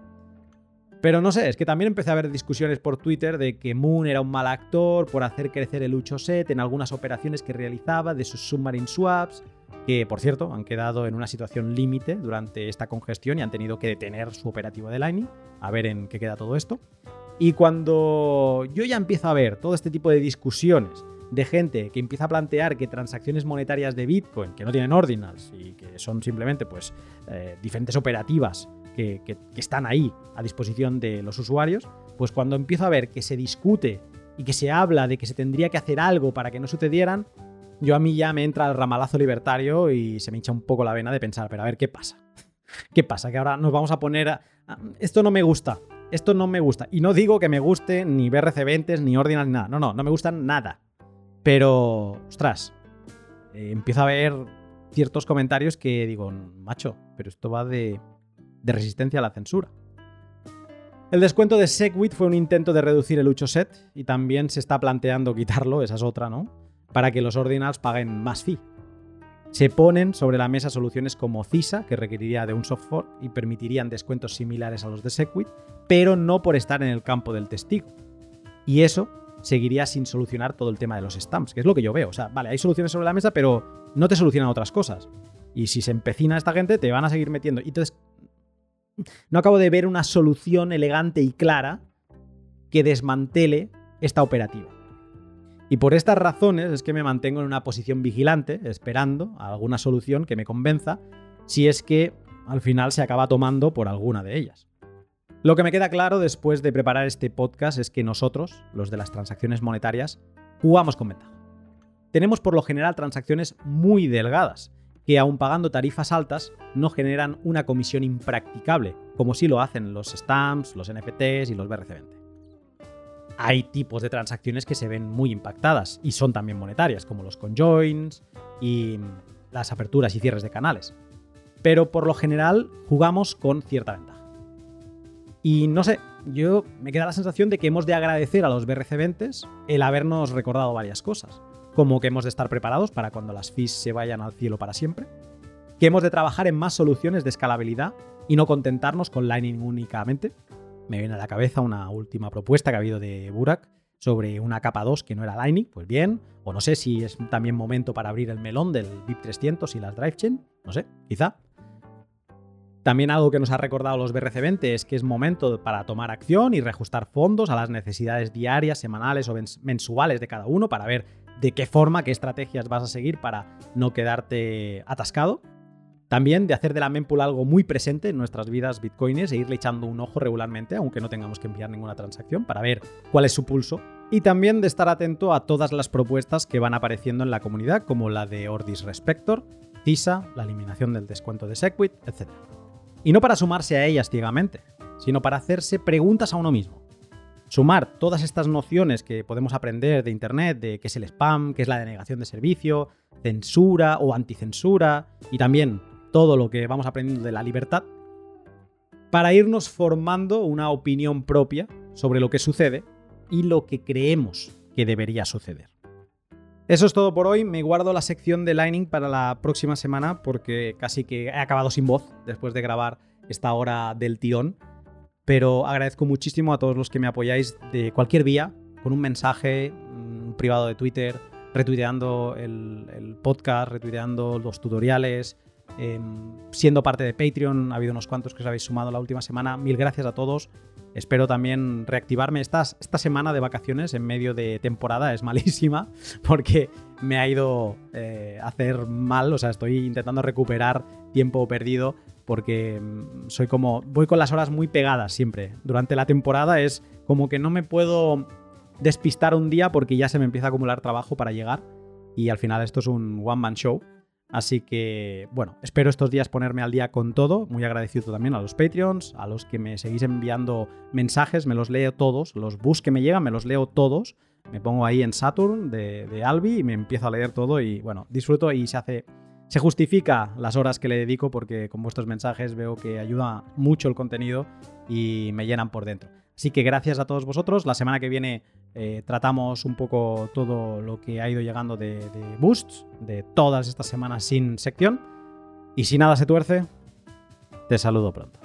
Pero no sé, es que también empecé a ver discusiones por Twitter de que Moon era un mal actor por hacer crecer el set en algunas operaciones que realizaba de sus submarine swaps, que por cierto han quedado en una situación límite durante esta congestión y han tenido que detener su operativo de Lightning, a ver en qué queda todo esto. Y cuando yo ya empiezo a ver todo este tipo de discusiones de gente que empieza a plantear que transacciones monetarias de Bitcoin, que no tienen ordinals y que son simplemente pues, eh, diferentes operativas que, están ahí a disposición de los usuarios, pues cuando empiezo a ver que se discute y que se habla de que se tendría que hacer algo para que no sucedieran, yo a mí ya me entra el ramalazo libertario y se me hincha un poco la vena de pensar, pero a ver qué pasa. ¿Qué pasa? Que ahora nos vamos a poner... A... Esto no me gusta. Esto no me gusta. Y no digo que me guste ni BRC20, ni Ordinal, ni nada. No, no, no me gustan nada. Pero, ostras, eh, empiezo a ver ciertos comentarios que digo, macho, pero esto va de, de resistencia a la censura. El descuento de Segwit fue un intento de reducir el Ucho set y también se está planteando quitarlo, esa es otra, ¿no? Para que los ordinals paguen más fee. Se ponen sobre la mesa soluciones como CISA, que requeriría de un software y permitirían descuentos similares a los de Segwit, pero no por estar en el campo del testigo. Y eso seguiría sin solucionar todo el tema de los stamps, que es lo que yo veo. O sea, vale, hay soluciones sobre la mesa, pero no te solucionan otras cosas. Y si se empecina esta gente, te van a seguir metiendo. Y entonces, no acabo de ver una solución elegante y clara que desmantele esta operativa. Y por estas razones es que me mantengo en una posición vigilante, esperando alguna solución que me convenza, si es que al final se acaba tomando por alguna de ellas. Lo que me queda claro después de preparar este podcast es que nosotros, los de las transacciones monetarias, jugamos con ventaja. Tenemos por lo general transacciones muy delgadas, que aun pagando tarifas altas, no generan una comisión impracticable, como sí lo hacen los stamps, los NFTs y los BRC20. Hay tipos de transacciones que se ven muy impactadas y son también monetarias, como los conjoins y las aperturas y cierres de canales. Pero por lo general jugamos con cierta ventaja. Y no sé, yo me queda la sensación de que hemos de agradecer a los BRC20 el habernos recordado varias cosas, como que hemos de estar preparados para cuando las fees se vayan al cielo para siempre, que hemos de trabajar en más soluciones de escalabilidad y no contentarnos con Lightning únicamente. Me viene a la cabeza una última propuesta que ha habido de Burak sobre una capa 2 que no era Lightning, pues bien, o no sé si es también momento para abrir el melón del VIP 300 y las Drivechain, no sé, quizá. También algo que nos ha recordado los BRC20 es que es momento para tomar acción y reajustar fondos a las necesidades diarias, semanales o mensuales de cada uno para ver de qué forma, qué estrategias vas a seguir para no quedarte atascado. También de hacer de la mempool algo muy presente en nuestras vidas bitcoines e irle echando un ojo regularmente, aunque no tengamos que enviar ninguna transacción, para ver cuál es su pulso. Y también de estar atento a todas las propuestas que van apareciendo en la comunidad, como la de Ordis Respector, CISA, la eliminación del descuento de Segwit, etc. Y no para sumarse a ellas ciegamente, sino para hacerse preguntas a uno mismo. Sumar todas estas nociones que podemos aprender de Internet, de qué es el spam, qué es la denegación de servicio, censura o anticensura, y también todo lo que vamos aprendiendo de la libertad, para irnos formando una opinión propia sobre lo que sucede y lo que creemos que debería suceder. Eso es todo por hoy. Me guardo la sección de Lightning para la próxima semana porque casi que he acabado sin voz después de grabar esta hora del tirón. Pero agradezco muchísimo a todos los que me apoyáis de cualquier vía, con un mensaje un privado de Twitter, retuiteando el, podcast, retuiteando los tutoriales, em, siendo parte de Patreon. Ha habido unos cuantos que os habéis sumado la última semana. Mil gracias a todos. Espero también reactivarme. Esta, esta semana de vacaciones en medio de temporada es malísima porque me ha ido eh, a hacer mal. O sea, estoy intentando recuperar tiempo perdido porque mm, soy como. Voy con las horas muy pegadas siempre. Durante la temporada es como que no me puedo despistar un día porque ya se me empieza a acumular trabajo para llegar. Y al final esto es un one-man show. Así que, bueno, espero estos días ponerme al día con todo. Muy agradecido también a los Patreons, a los que me seguís enviando mensajes, me los leo todos. Los bus que me llegan, me los leo todos. Me pongo ahí en Saturn de, Albi y me empiezo a leer todo y, bueno, disfruto y se hace. Se justifica las horas que le dedico porque con vuestros mensajes veo que ayuda mucho el contenido y me llenan por dentro. Así que gracias a todos vosotros. La semana que viene eh, tratamos un poco todo lo que ha ido llegando de, de boosts de todas estas semanas sin sección. Y si nada se tuerce, te saludo pronto.